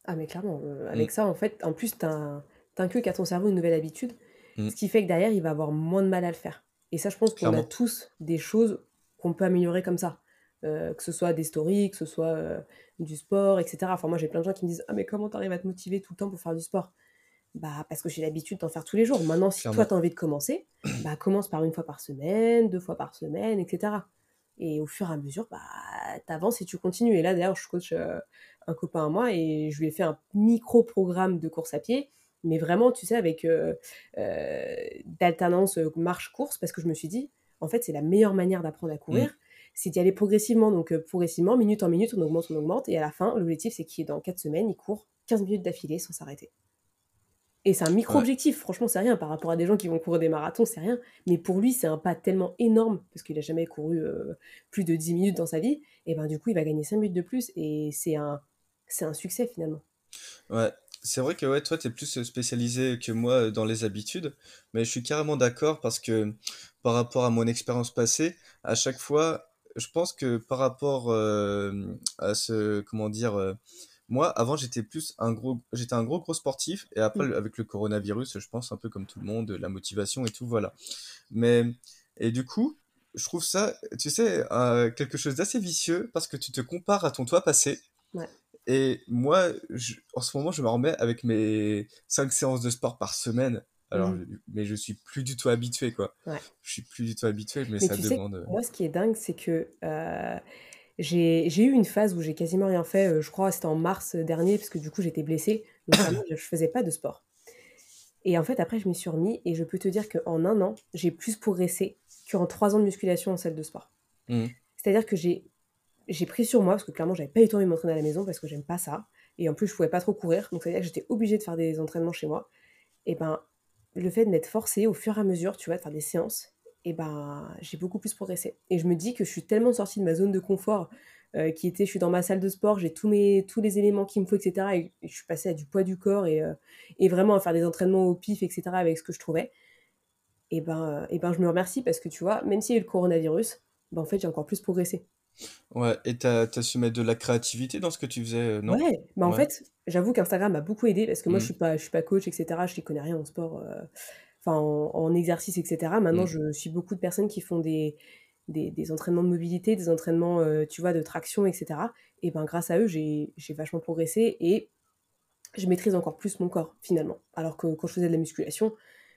Ah mais clairement, euh, Mm, avec ça en fait, en plus t'in- t'inculques à ton cerveau une nouvelle habitude, mm, ce qui fait que derrière il va avoir moins de mal à le faire. Et ça je pense qu'on a tous des choses qu'on peut améliorer comme ça. Euh, que ce soit des stories, que ce soit du sport, etc. Enfin moi j'ai plein de gens qui me disent Ah mais comment t'arrives à te motiver tout le temps pour faire du sport? Bah parce que j'ai l'habitude d'en faire tous les jours. Maintenant si toi Clairement. t'as envie de commencer, bah commence par une fois par semaine, deux fois par semaine, etc. Et au fur et à mesure, bah t'avances et tu continues. Et là d'ailleurs je coach euh, un copain à moi et je lui ai fait un micro-programme de course à pied, mais vraiment, tu sais, avec euh, euh, d'alternance euh, marche-course, parce que je me suis dit, en fait, c'est la meilleure manière d'apprendre à Mm, courir, c'est d'y aller progressivement. Donc, progressivement, minute en minute, on augmente, on augmente, et à la fin, l'objectif, c'est qu'il, dans 4 semaines, il court 15 minutes d'affilée sans s'arrêter. Et c'est un Ouais, micro-objectif, franchement, c'est rien par rapport à des gens qui vont courir des marathons, c'est rien. Mais pour lui, c'est un pas tellement énorme, parce qu'il a jamais couru euh, plus de 10 minutes dans sa vie, et ben du coup, il va gagner 5 minutes de plus, et c'est un, c'est un succès finalement. ouais. C'est vrai que ouais, toi, t'es plus spécialisé que moi dans les habitudes, mais je suis carrément d'accord parce que par rapport à mon expérience passée, à chaque fois, je pense que par rapport euh, à ce, comment dire, euh, moi, avant, j'étais plus un gros, j'étais un gros gros sportif, et après, Mm. avec le coronavirus, je pense un peu comme tout le monde, la motivation et tout, voilà. Mais, et du coup, je trouve ça, tu sais, euh, quelque chose d'assez vicieux parce que tu te compares à ton toi passé. Ouais. Et moi, je- en ce moment, je me remets avec mes 5 séances de sport par semaine. Alors, Mhm. je- mais je suis plus du tout habitué, quoi. Ouais. Je suis plus du tout habitué, mais Mais ça tu demande. euh, moi, ce qui est dingue, c'est que euh, j'ai eu une phase où j'ai quasiment rien fait. euh, je crois c'était en mars dernier, parce que du coup, j'étais blessée. Donc, vraiment, je faisais pas de sport. Et en fait, après, je m'y suis remis et je peux te dire qu'en un an, j'ai plus progressé qu'en trois ans de musculation en salle de sport. mhm. C'est-à-dire que j'ai j'ai pris sur moi, parce que clairement, j'avais pas eu le temps de m'entraîner à la maison parce que j'aime pas ça. Et en plus, je pouvais pas trop courir. Donc, c'est-à-dire que j'étais obligée de faire des entraînements chez moi. Et ben, le fait de m'être forcée au fur et à mesure, tu vois, de faire des séances, et ben, j'ai beaucoup plus progressé. Et je me dis que je suis tellement sortie de ma zone de confort, euh, qui était, je suis dans ma salle de sport, j'ai tous, mes, tous les éléments qu'il me faut, etc. Et, et je suis passée à du poids du corps et, euh, et vraiment à faire des entraînements au pif, etc. avec ce que je trouvais. Et ben, et ben, je me remercie parce que, tu vois, même s'il y a eu le coronavirus, ben, en fait, j'ai encore plus progressé. Ouais, et t'as, t'as su mettre de la créativité dans ce que tu faisais, euh, non? Ouais, bah en Ouais. fait, j'avoue qu'Instagram m'a beaucoup aidé parce que moi, je Mhm, suis pas, je suis pas coach, etc. Je n'y connais rien en sport, euh, enfin en, en exercice, etc. Maintenant, mhm. je suis beaucoup de personnes qui font des, des, des entraînements de mobilité, des entraînements, euh, tu vois, de traction, etc. Et ben, grâce à eux, j'ai, j'ai vachement progressé et je maîtrise encore plus mon corps finalement. Alors que quand je faisais de la musculation,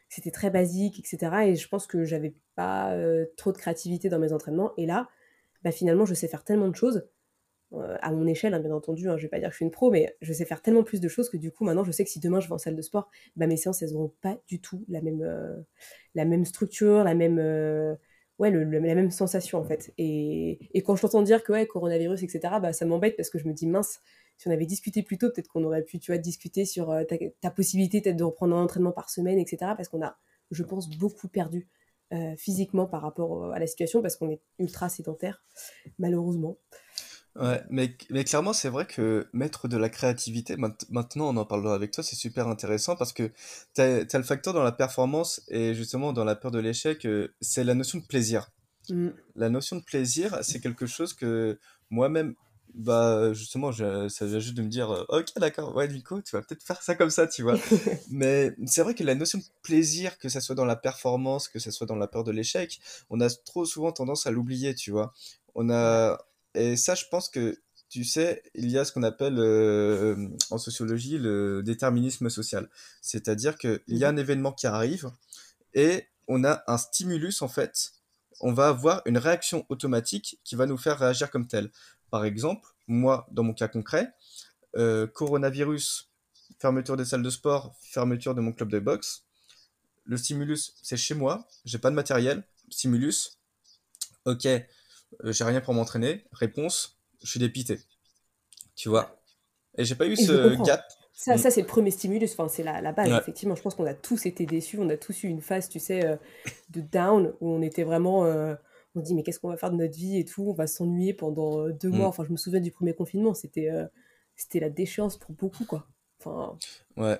c'était très basique, etc. Et je pense que j'avais pas euh, trop de créativité dans mes entraînements. Et là, bah, finalement, je sais faire tellement de choses euh, à mon échelle, hein, bien entendu, hein, je vais pas dire que je suis une pro, mais je sais faire tellement plus de choses que du coup, maintenant, je sais que si demain je vais en salle de sport, bah, mes séances, elles n'auront pas du tout la même, euh, la même structure, la même, euh, ouais, la même sensation, en fait. Et, quand je t'entends dire que, ouais, coronavirus, etc., bah, ça m'embête parce que je me dis, mince, si on avait discuté plus tôt, peut-être qu'on aurait pu, tu vois, discuter sur ta, possibilité peut-être de reprendre un entraînement par semaine, etc., parce qu'on a, je pense, beaucoup perdu physiquement par rapport à la situation, parce qu'on est ultra sédentaire, malheureusement. Ouais, mais, mais clairement, c'est vrai que mettre de la créativité, maint- maintenant on en parlera avec toi, c'est super intéressant parce que t'as, t'as le facteur dans la performance et justement dans la peur de l'échec, euh, c'est la notion de plaisir. Mm. La notion de plaisir, c'est quelque chose que moi-même, bah justement, je, ça vient juste de me dire, euh, ok, d'accord, ouais, Nico, tu vas peut-être faire ça comme ça, tu vois. Mais c'est vrai que la notion de plaisir, que ça soit dans la performance, que ça soit dans la peur de l'échec, on a trop souvent tendance à l'oublier, tu vois. On a, et ça, je pense que, tu sais, il y a ce qu'on appelle euh, en sociologie le déterminisme social. C'est-à-dire qu'il y a Mhm. un événement qui arrive et on a un stimulus en fait on va avoir une réaction automatique qui va nous faire réagir comme tel. Par exemple, moi, dans mon cas concret, euh, coronavirus, fermeture des salles de sport, fermeture de mon club de boxe. Le stimulus, c'est chez moi, j'ai pas de matériel. Stimulus, ok, j'ai rien pour m'entraîner. Réponse, je suis dépité. Tu vois Et j'ai pas eu Et ce gap. Ça, Mm. ça c'est le premier stimulus, enfin, c'est la, la base, Ouais, effectivement. Je pense qu'on a tous été déçus, on a tous eu une phase, tu sais, euh, de down, où on était vraiment... euh, on se dit, mais qu'est-ce qu'on va faire de notre vie et tout, on va s'ennuyer pendant euh, deux mois. mm. Enfin, je me souviens du premier confinement, c'était euh, c'était la déchéance pour beaucoup, quoi. Enfin, ouais.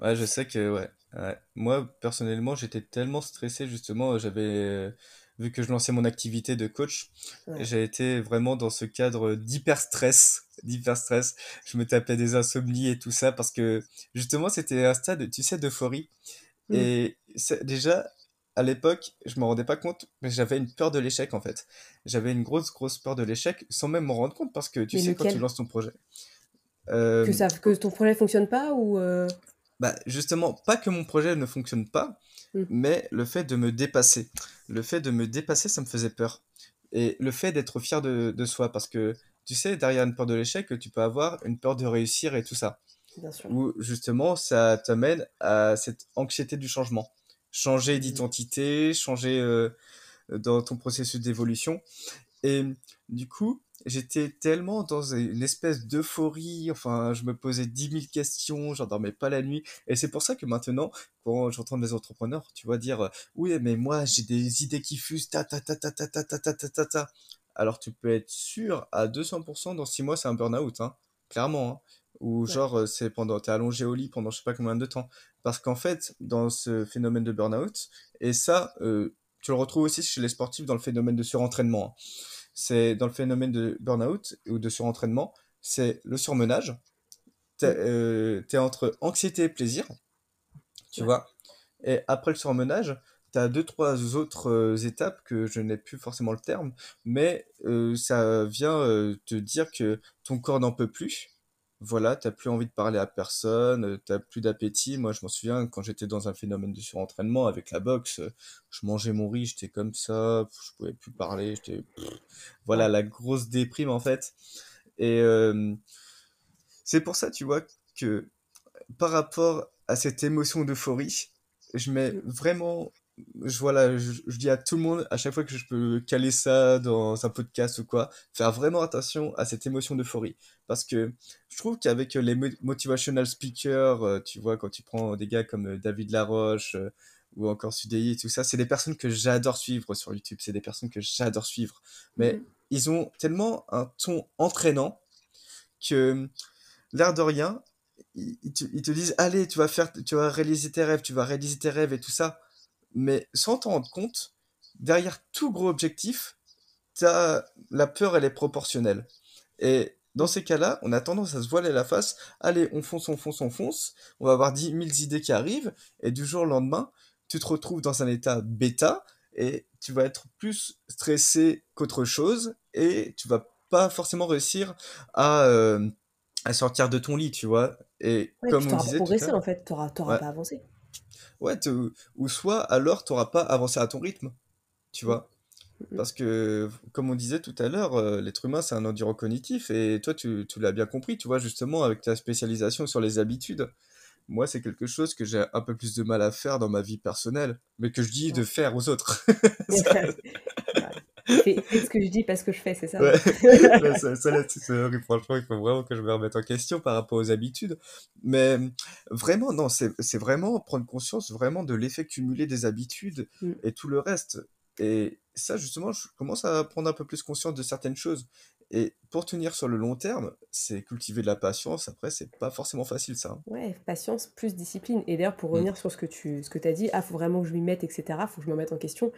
Ouais, je sais que, ouais. ouais. Moi, personnellement, j'étais tellement stressé, justement, j'avais, euh, vu que je lançais mon activité de coach, ouais. j'ai été vraiment dans ce cadre d'hyper stress, d'hyper stress. Je me tapais des insomnies et tout ça parce que, justement, c'était un stade, tu sais, d'euphorie. Mm. Et déjà, à l'époque, je me rendais pas compte, mais j'avais une peur de l'échec, en fait. J'avais une grosse, grosse peur de l'échec, sans même m'en rendre compte, parce que, tu Mais sais, quand tu lances ton projet, Que, euh, ça, que ton projet fonctionne pas ou... euh, Bah, justement, pas que mon projet ne fonctionne pas, mm. mais le fait de me dépasser. Le fait de me dépasser, ça me faisait peur. Et le fait d'être fier de, de soi, parce que tu sais, derrière une peur de l'échec, tu peux avoir une peur de réussir et tout ça. Bien sûr. Où justement, ça t'amène à cette anxiété du changement. Changer Mm. d'identité, changer euh, dans ton processus d'évolution. Et du coup, j'étais tellement dans une espèce d'euphorie, enfin, je me posais dix mille questions, j'en dormais pas la nuit. Et c'est pour ça que maintenant, quand j'entends des entrepreneurs, tu vois, dire, euh, oui, mais moi, j'ai des idées qui fusent, ta ta ta ta ta ta ta ta ta ta ta. Alors, tu peux être sûr à 200% dans six mois, c'est un burn-out, hein, clairement, hein. Ou Ouais. genre, euh, c'est pendant, t'es allongé au lit pendant je sais pas combien de temps. Parce qu'en fait, dans ce phénomène de burn-out, et ça, euh, tu le retrouves aussi chez les sportifs dans le phénomène de surentraînement. hein c'est dans le phénomène de burn-out ou de surentraînement, c'est le surmenage. T'es Mm. euh, entre anxiété et plaisir, tu Ouais. vois. Et après le surmenage, t'as deux, trois autres euh, étapes que je n'ai plus forcément le terme, mais euh, ça vient te dire que ton corps n'en peut plus. Voilà, t'as plus envie de parler à personne, euh, t'as plus d'appétit. Moi, je m'en souviens quand j'étais dans un phénomène de surentraînement avec la boxe, euh, je mangeais mon riz, j'étais comme ça, je pouvais plus parler, j'étais voilà la grosse déprime en fait. Et euh, c'est pour ça, tu vois, que par rapport à cette émotion d'euphorie, je mets Mm. vraiment, je, voilà, je, je dis à tout le monde, à chaque fois que je peux caler ça dans un podcast ou quoi, faire vraiment attention à cette émotion d'euphorie. Parce que je trouve qu'avec les mo- motivational speakers, euh, tu vois, quand tu prends des gars comme euh, David Laroche euh, ou encore Sudei et tout ça, c'est des personnes que j'adore suivre sur YouTube, c'est des personnes que j'adore suivre. Mais Mhm. ils ont tellement un ton entraînant que l'air de rien, ils, ils te, ils te disent allez, tu vas faire, tu vas réaliser tes rêves, tu vas réaliser tes rêves et tout ça, mais sans t'en rendre compte, derrière tout gros objectif, t'as la peur, elle est proportionnelle. Et dans ces cas-là, on a tendance à se voiler la face. Allez, on fonce, on fonce, on fonce. On va avoir 10 000 idées qui arrivent. Et du jour au lendemain, tu te retrouves dans un état bêta et tu vas être plus stressé qu'autre chose et tu vas pas forcément réussir à, euh, à sortir de ton lit, tu vois. Et Ouais, comme on t'auras pas disait progressé en fait, t'auras ouais, pas avancé. Ouais, ou soit alors t'auras pas avancé à ton rythme, tu vois. Mm. Parce que, comme on disait tout à l'heure, euh, l'être humain, c'est un endurant cognitif, et toi, tu, tu l'as bien compris, tu vois, justement, avec ta spécialisation sur les habitudes. Moi, c'est quelque chose que j'ai un peu plus de mal à faire dans ma vie personnelle, mais que je dis de faire aux autres. Ça-. Fais, fais ce que je dis parce que je fais, c'est ça ouais, ça, ça, là, c'est horrible. Franchement, il faut vraiment que je me remette en question par rapport aux habitudes. Mais vraiment, non, c'est c'est vraiment prendre conscience vraiment de l'effet cumulé des habitudes Mm. et tout le reste. Et ça, justement, je commence à prendre un peu plus conscience de certaines choses. Et pour tenir sur le long terme, c'est cultiver de la patience. Après, c'est pas forcément facile, ça. hein. Ouais, patience plus discipline. Et d'ailleurs, pour Mm. revenir sur ce que tu ce que as dit, ah, faut vraiment que je m'y mette, etc., faut que je me mette en question.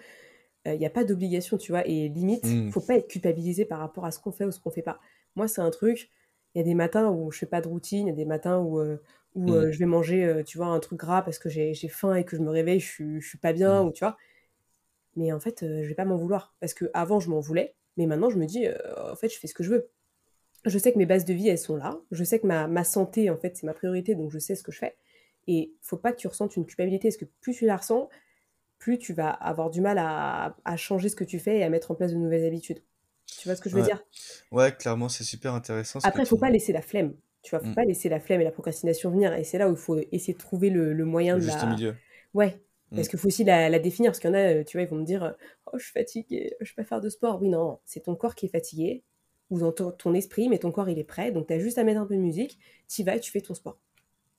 Il n'y a pas d'obligation, tu vois. Et limite, Mm. faut pas être culpabilisé par rapport à ce qu'on fait ou ce qu'on fait pas. Moi, c'est un truc, il y a des matins où je fais pas de routine, il y a des matins où, euh, où euh, Mm, je vais manger, euh, tu vois, un truc gras parce que j'ai j'ai faim et que je me réveille, je suis, je suis pas bien, mm. ou tu vois. Mais en fait, euh, je vais pas m'en vouloir. Parce que avant je m'en voulais, mais maintenant, je me dis, euh, en fait, je fais ce que je veux. Je sais que mes bases de vie, elles sont là. Je sais que ma, ma santé, en fait, c'est ma priorité, donc je sais ce que je fais. Et faut pas que tu ressentes une culpabilité, parce que plus tu la ressens, plus tu vas avoir du mal à, à changer ce que tu fais et à mettre en place de nouvelles habitudes. Tu vois ce que je veux Ouais, dire? Ouais, clairement, c'est super intéressant Après, il tu faut pas laisser la flemme. Tu vois, faut Mm. pas laisser la flemme et la procrastination venir. Et c'est là où il faut essayer de trouver le, le moyen Le de juste la... milieu. Ouais, Mm. parce qu'il faut aussi la, la définir. Parce qu'il y en a, euh, tu vois, ils vont me dire, oh, je suis fatiguée, je peux pas faire de sport. Oui, non, c'est ton corps qui est fatigué, ou dans ton, ton esprit, mais ton corps, il est prêt. Donc, tu as juste à mettre un peu de musique, tu vas et tu fais ton sport.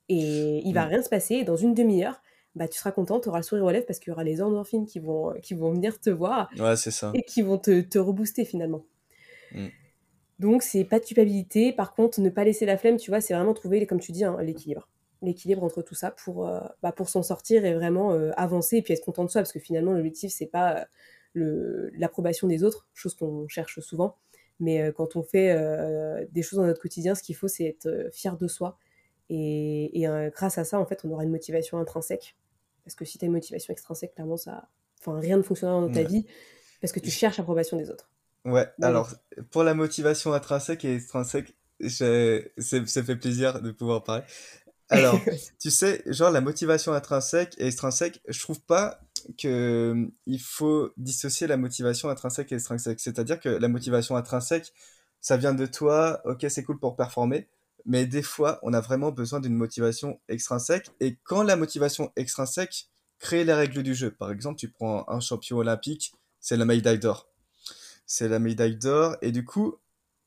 Et il va Mm. rien se passer. Et dans une demi-heure, bah, tu seras content, tu auras le sourire aux lèvres parce qu'il y aura les endorphines qui vont, qui vont venir te voir Ouais, c'est ça. et qui vont te, te rebooster finalement. Mm. Donc, c'est pas de culpabilité. Par contre, ne pas laisser la flemme, tu vois, c'est vraiment trouver, comme tu dis, hein, l'équilibre. L'équilibre entre tout ça pour, euh, bah, pour s'en sortir et vraiment euh, avancer et puis être content de soi. Parce que finalement, l'objectif, c'est pas euh, le- l'approbation des autres, chose qu'on cherche souvent. Mais euh, quand on fait euh, des choses dans notre quotidien, ce qu'il faut, c'est être euh, fier de soi. Et, et, euh, grâce à ça, en fait, on aura une motivation intrinsèque. Parce que si tu as une motivation extrinsèque, clairement, ça... enfin, rien ne fonctionnera dans ta Ouais. vie parce que tu Je- cherches l'approbation des autres. Ouais, alors pour la motivation intrinsèque et extrinsèque, c'est- ça fait plaisir de pouvoir parler. Alors, tu sais, genre la motivation intrinsèque et extrinsèque, je trouve pas que hum, il faut dissocier la motivation intrinsèque et extrinsèque. C'est-à-dire que la motivation intrinsèque, ça vient de toi, ok, c'est cool pour performer, mais des fois, on a vraiment besoin d'une motivation extrinsèque. Et quand la motivation extrinsèque crée les règles du jeu, par exemple, tu prends un champion olympique, c'est la médaille d'or. C'est la médaille d'or, et du coup,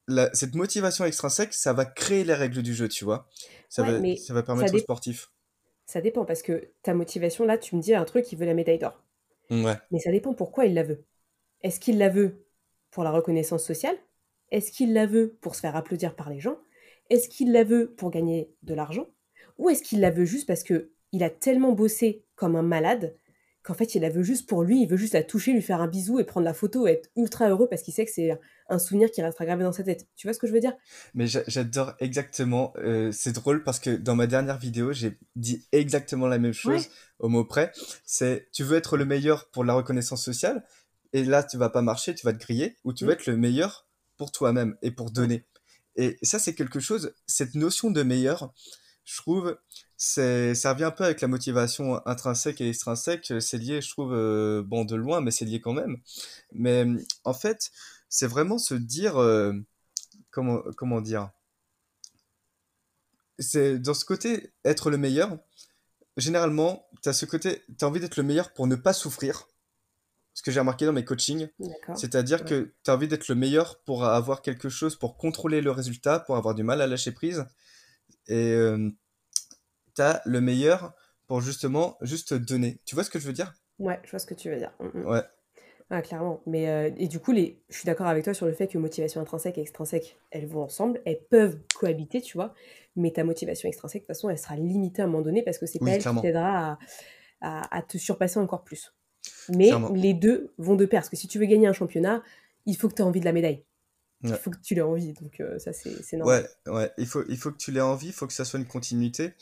la- cette motivation extrinsèque, ça va créer les règles du jeu, tu vois. Ça Ouais, va, ça va ça, permettre aux sportifs. ça dépend parce que ta motivation, là, tu me dis un truc, il veut la médaille d'or. Ouais, Mais ça dépend pourquoi il la veut. Est-ce qu'il la veut pour la reconnaissance sociale? Est-ce qu'il la veut pour se faire applaudir par les gens? Est-ce qu'il la veut pour gagner de l'argent Ou est-ce qu'il la veut juste parce que il a tellement bossé comme un malade qu'en fait il la veut juste pour lui, il veut juste la toucher, lui faire un bisou et prendre la photo et être ultra heureux parce qu'il sait que c'est un souvenir qui restera gravé dans sa tête. Tu vois ce que je veux dire? Mais j'a- j'adore exactement. euh, c'est drôle parce que dans ma dernière vidéo, j'ai dit exactement la même chose Ouais. au mot près. C'est tu veux être le meilleur pour la reconnaissance sociale, et là tu vas pas marcher, tu vas te griller, ou tu Mm. veux être le meilleur pour toi-même et pour donner. Et ça, c'est quelque chose, cette notion de meilleur, je trouve, ça revient un peu avec la motivation intrinsèque et extrinsèque. C'est lié, je trouve, euh, bon, de loin, mais c'est lié quand même. Mais en fait, c'est vraiment se dire, euh, comment, comment dire, c'est dans ce côté être le meilleur. Généralement, tu as ce côté, tu as envie d'être le meilleur pour ne pas souffrir. Ce que j'ai remarqué dans mes coachings, c'est-à-dire Ouais. que tu as envie d'être le meilleur pour avoir quelque chose, pour contrôler le résultat, pour avoir du mal à lâcher prise. Et tu as le meilleur pour justement juste donner. Tu vois ce que je veux dire? Ouais, je vois ce que tu veux dire. Mm, mm. Ouais, Ah, clairement. Mais, euh, et du coup, les... je suis d'accord avec toi sur le fait que motivation intrinsèque et extrinsèque, elles vont ensemble, elles peuvent cohabiter, tu vois. Mais ta motivation extrinsèque, de toute façon, elle sera limitée à un moment donné parce que c'est pas oui, elle qui t'aidera à, à- à te surpasser encore plus. Mais clairement. les deux vont de pair. Parce que si tu veux gagner un championnat, il faut que tu aies envie de la médaille. Il faut que tu l'aies envie. Donc, euh, ça, c'est normal. Ouais, ouais, il faut, il faut que tu l'aies envie, il faut que ça soit une continuité.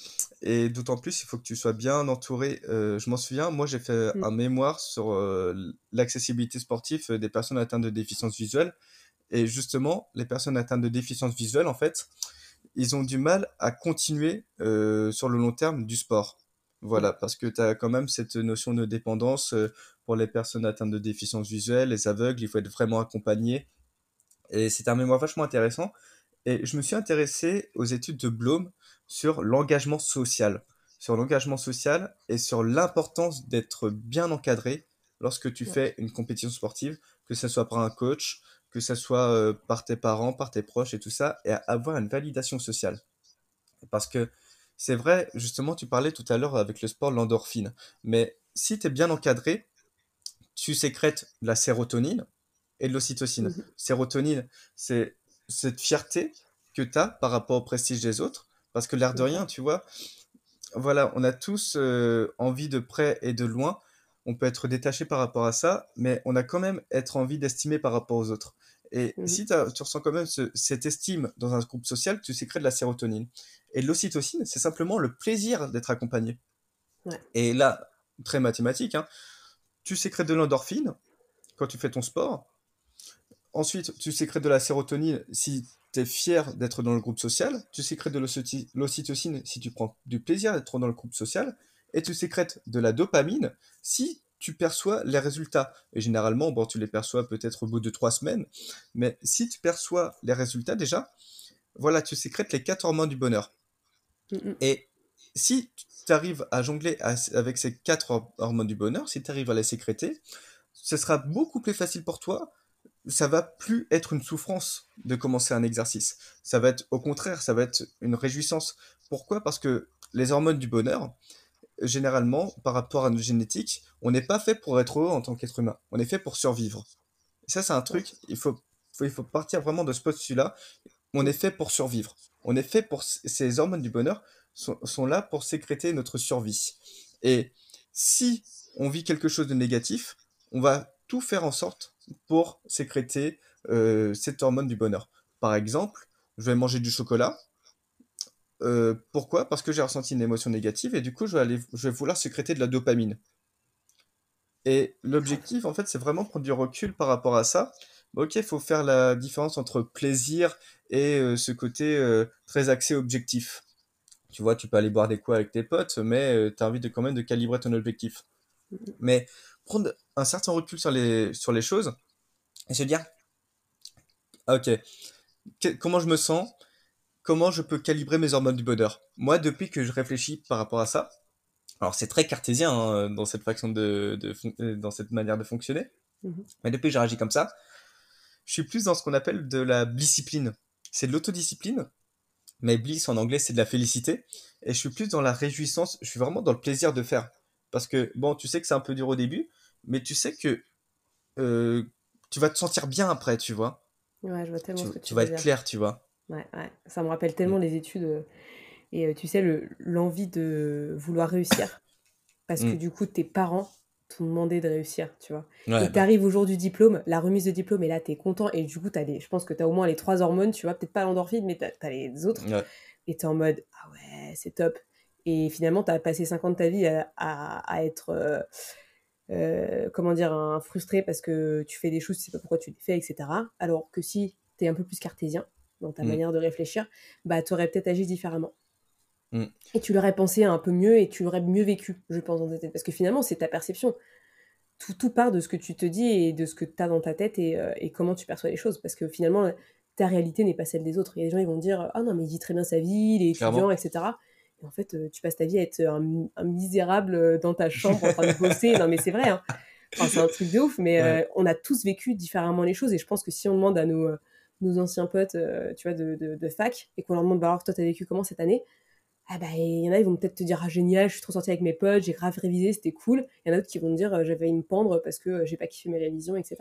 Et d'autant plus, il faut que tu sois bien entouré. Euh, je m'en souviens, moi j'ai fait Mm. un mémoire sur euh, l'accessibilité sportive des personnes atteintes de déficience visuelle. Et justement, les personnes atteintes de déficience visuelle, en fait, ils ont du mal à continuer sur le long terme du sport. Voilà, parce que tu as quand même cette notion de dépendance euh, pour les personnes atteintes de déficience visuelle, les aveugles, il faut être vraiment accompagné. Et c'est un mémoire vachement intéressant. Et je me suis intéressé aux études de Bloom sur l'engagement social. Sur l'engagement social et sur l'importance d'être bien encadré lorsque tu fais une compétition sportive, que ce soit par un coach, que ce soit euh, par tes parents, par tes proches et tout ça, et à avoir une validation sociale. Parce que c'est vrai, justement, tu parlais tout à l'heure avec le sport, l'endorphine. Mais si tu es bien encadré, tu sécrètes de la sérotonine et de l'ocytocine. Mhm. Sérotonine, c'est cette fierté que tu as par rapport au prestige des autres. Parce que l'air de rien, D'accord. tu vois, voilà, on a tous euh, envie de près et de loin. On peut être détaché par rapport à ça, mais on a quand même être envie d'estimer par rapport aux autres. Et Mhm. si tu ressens quand même ce- cette estime dans un groupe social, tu sécrètes de la sérotonine. Et l'ocytocine, c'est simplement le plaisir d'être accompagné. Ouais. Et là, très mathématique, hein, tu sécrètes de l'endorphine quand tu fais ton sport. Ensuite, tu sécrètes de la sérotonine si tu es fier d'être dans le groupe social. Tu sécrètes de l'ocytocine si tu prends du plaisir d'être dans le groupe social. Et tu sécrètes de la dopamine si tu perçois les résultats. Et généralement, bon, tu les perçois peut-être au bout de trois semaines. Mais si tu perçois les résultats déjà, voilà, tu sécrètes les quatre hormones du bonheur. Mhm. Et si tu arrives à jongler avec ces quatre hor- hormones du bonheur, si tu arrives à les sécréter, ce sera beaucoup plus facile pour toi. Ça va plus être une souffrance de commencer un exercice. Ça va être au contraire, ça va être une réjouissance. Pourquoi? Parce que les hormones du bonheur, généralement, par rapport à notre génétique, on n'est pas fait pour être heureux en tant qu'être humain. On est fait pour survivre. Et ça, c'est un truc, il faut, il faut partir vraiment de ce postulat. On est fait pour survivre. On est fait pour... Ces hormones du bonheur sont, sont là pour sécréter notre survie. Et si on vit quelque chose de négatif, on va tout faire en sorte pour sécréter euh, cette hormone du bonheur. Par exemple, je vais manger du chocolat. Euh, pourquoi? Parce que j'ai ressenti une émotion négative et du coup, je vais, vouloir sécréter de la dopamine. Et l'objectif, en fait, c'est vraiment prendre du recul par rapport à ça. Ok, il faut faire la différence entre plaisir et euh, ce côté euh, très axé objectif. Tu vois, tu peux aller boire des coups avec tes potes, mais tu as envie de quand même de calibrer ton objectif. Mais prendre un certain recul sur les, sur les choses et se dire, ok, comment je me sens, comment je peux calibrer mes hormones du bonheur. Moi, depuis que je réfléchis par rapport à ça, alors c'est très cartésien hein, dans cette façon de, euh, dans cette manière de fonctionner, Mhm. mais depuis que j'ai réagi comme ça, je suis plus dans ce qu'on appelle de la discipline. C'est de l'autodiscipline, mais bliss en anglais c'est de la félicité, et je suis plus dans la réjouissance, je suis vraiment dans le plaisir de faire. Parce que, bon, tu sais que c'est un peu dur au début, mais tu sais que euh, tu vas te sentir bien après, tu vois. Ouais, je vois tellement Tu, ce que tu, tu vas être clair, tu vois. Ouais, ouais. Ça me rappelle tellement les études euh, et euh, tu sais, le, l'envie de vouloir réussir. Parce que Mm. du coup, tes parents t'ont demandé de réussir, tu vois. Ouais, et bah, t'arrives au jour du diplôme, la remise de diplôme, et là, t'es content. Et du coup, t'as les, je pense que t'as au moins les trois hormones, tu vois. Peut-être pas l'endorphine, mais t'as, t'as les autres. ouais. Et t'es en mode, ah ouais, c'est top. Et finalement, t'as passé 5 ans de ta vie à, à- à être, euh, euh, comment dire, un frustré parce que tu fais des choses, tu sais pas pourquoi tu les fais, etc. Alors que si t'es un peu plus cartésien dans ta Mm. manière de réfléchir, bah t'aurais peut-être agi différemment. Mm. Et tu l'aurais pensé un peu mieux et tu l'aurais mieux vécu, je pense, dans ta tête. Parce que finalement, c'est ta perception. Tout, tout part de ce que tu te dis et de ce que tu as dans ta tête et, euh, et comment tu perçois les choses. Parce que finalement, ta réalité n'est pas celle des autres. Il y a des gens qui vont dire Ah non, mais il vit très bien sa vie, il est étudiant, Clairement. etc. Et en fait, euh, tu passes ta vie à être un, un misérable euh, dans ta chambre en train de bosser. non, mais c'est vrai. hein. Enfin, c'est un truc de ouf. Mais Ouais. euh, on a tous vécu différemment les choses. Et je pense que si on demande à nos, nos anciens potes euh, tu vois, de, fac et qu'on leur demande bah, alors, toi, t'as vécu comment cette année? Ah bah, il y en a, ils vont peut-être te dire, ah génial, je suis trop sortie avec mes potes, j'ai grave révisé, c'était cool. Il y en a d'autres qui vont te dire, euh, j'avais une pendre parce que euh, j'ai pas kiffé mes révisions, etc.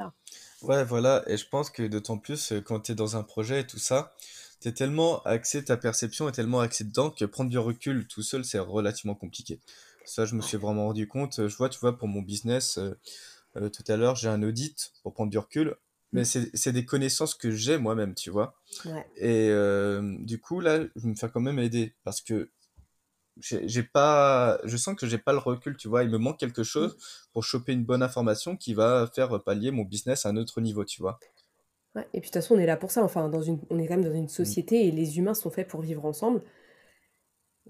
Ouais, voilà, et je pense que d'autant plus quand tu es dans un projet et tout ça, tu es tellement axé, ta perception est tellement axée dedans que prendre du recul tout seul, c'est relativement compliqué. Ça, je me suis vraiment rendu compte. Je vois, tu vois, pour mon business, tout à l'heure, j'ai un audit pour prendre du recul, mais Mm. c'est des connaissances que j'ai moi-même, tu vois. Ouais. Et euh, du coup, là, je vais me faire quand même aider parce que j'ai j'ai pas, je sens que j'ai pas le recul, tu vois. Il me manque quelque chose pour choper une bonne information qui va faire pallier mon business à un autre niveau, tu vois. Ouais. Et puis de toute façon, on est là pour ça. Enfin, dans une... on est quand même dans une société et les humains sont faits pour vivre ensemble,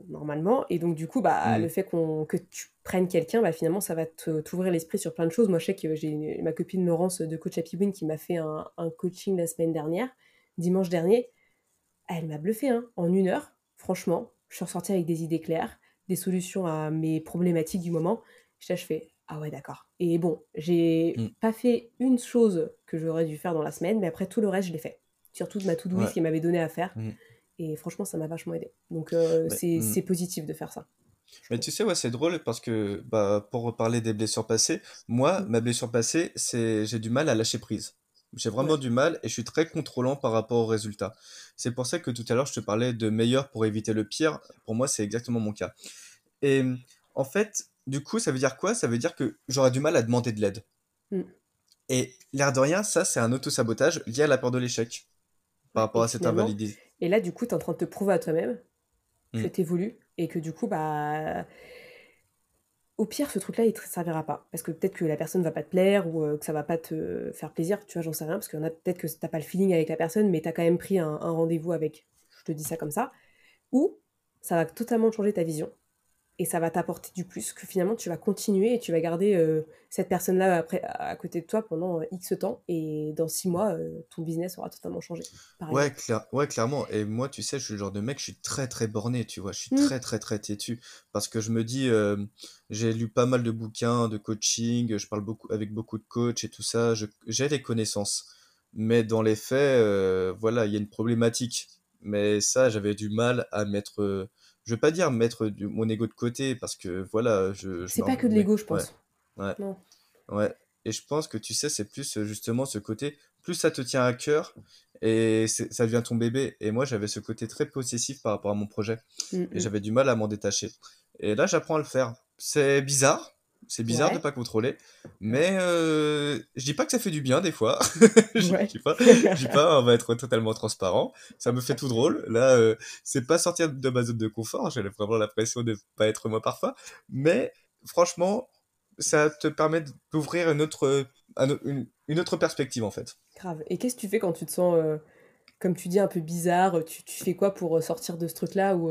normalement. Et donc, du coup, bah, Mm. le fait qu'on... que tu prennes quelqu'un, bah, finalement, ça va te- t'ouvrir l'esprit sur plein de choses. Moi, je sais que j'ai ma copine Laurence de Coach Happy Win qui m'a fait un, un coaching la semaine dernière, dimanche dernier. Elle m'a bluffé, hein. En une heure, franchement, je suis ressortie avec des idées claires, des solutions à mes problématiques du moment. Là, je fais ah ouais, d'accord. Et bon, j'ai Mm. pas fait une chose que j'aurais dû faire dans la semaine, mais après tout le reste, je l'ai fait. Surtout de ma to-do list Ouais. qu'elle m'avait donné à faire. Mm. Et franchement, ça m'a vachement aidé. Donc, euh, Mais, c'est c'est positif de faire ça. Mais tu sais, ouais, c'est drôle parce que, bah, pour reparler des blessures passées, moi, Mm. ma blessure passée, c'est, j'ai du mal à lâcher prise. J'ai vraiment Ouais. du mal et je suis très contrôlant par rapport aux résultats. C'est pour ça que tout à l'heure, je te parlais de meilleur pour éviter le pire. Pour moi, c'est exactement mon cas. Et en fait, du coup, ça veut dire quoi? Ça veut dire que j'aurais du mal à demander de l'aide. Mm. Et l'air de rien, ça, c'est un auto-sabotage lié à la peur de l'échec par rapport Et à cette invalidité. Et là, du coup, tu es en train de te prouver à toi-même que Mm. tu évolues et que du coup, bah, au pire, ce truc-là, il te servira pas. Parce que peut-être que la personne va pas te plaire ou euh, que ça va pas te faire plaisir, tu vois, j'en sais rien. Parce qu'il y en a peut-être que t'as pas le feeling avec la personne, mais tu as quand même pris un, un rendez-vous avec, je te dis ça comme ça. Ou ça va totalement changer ta vision et ça va t'apporter du plus, que finalement tu vas continuer et tu vas garder euh, cette personne-là après à côté de toi pendant euh, X temps et dans six mois, euh, ton business aura totalement changé, Ouais, clair- ouais, clairement. Et moi, tu sais, je suis le genre de mec, je suis très, très borné, tu vois. Je suis Mm. très, très, très têtu. Parce que je me dis, euh, j'ai lu pas mal de bouquins de coaching, je parle beaucoup avec beaucoup de coachs et tout ça. j'ai des connaissances. Mais dans les faits, voilà, il y a une problématique. Mais ça, j'avais du mal à mettre, je vais pas dire mettre du- mon ego de côté, parce que voilà, je, je C'est pas que de l'ego, je pense. ouais. Non. Ouais, et je pense que tu sais, c'est plus euh, justement ce côté, plus ça te tient à cœur et ça devient ton bébé. Et moi, j'avais ce côté très possessif par rapport à mon projet Mm, et mm. j'avais du mal à m'en détacher. Et là, j'apprends à le faire. C'est bizarre, c'est bizarre de Ouais. pas contrôler, mais euh, je dis pas que ça fait du bien des fois. Je Ouais. dis pas, je dis pas, on va être totalement transparent. Ça me fait tout drôle. Là, euh, c'est pas sortir de ma zone de confort. J'avais vraiment l'impression de pas être moi parfois, mais franchement, ça te permet d'ouvrir une autre, un au- une, une autre perspective en fait. Grave. Et qu'est-ce que tu fais quand tu te sens, euh, comme tu dis, un peu bizarre? Tu, tu fais quoi pour euh, sortir de ce truc-là ou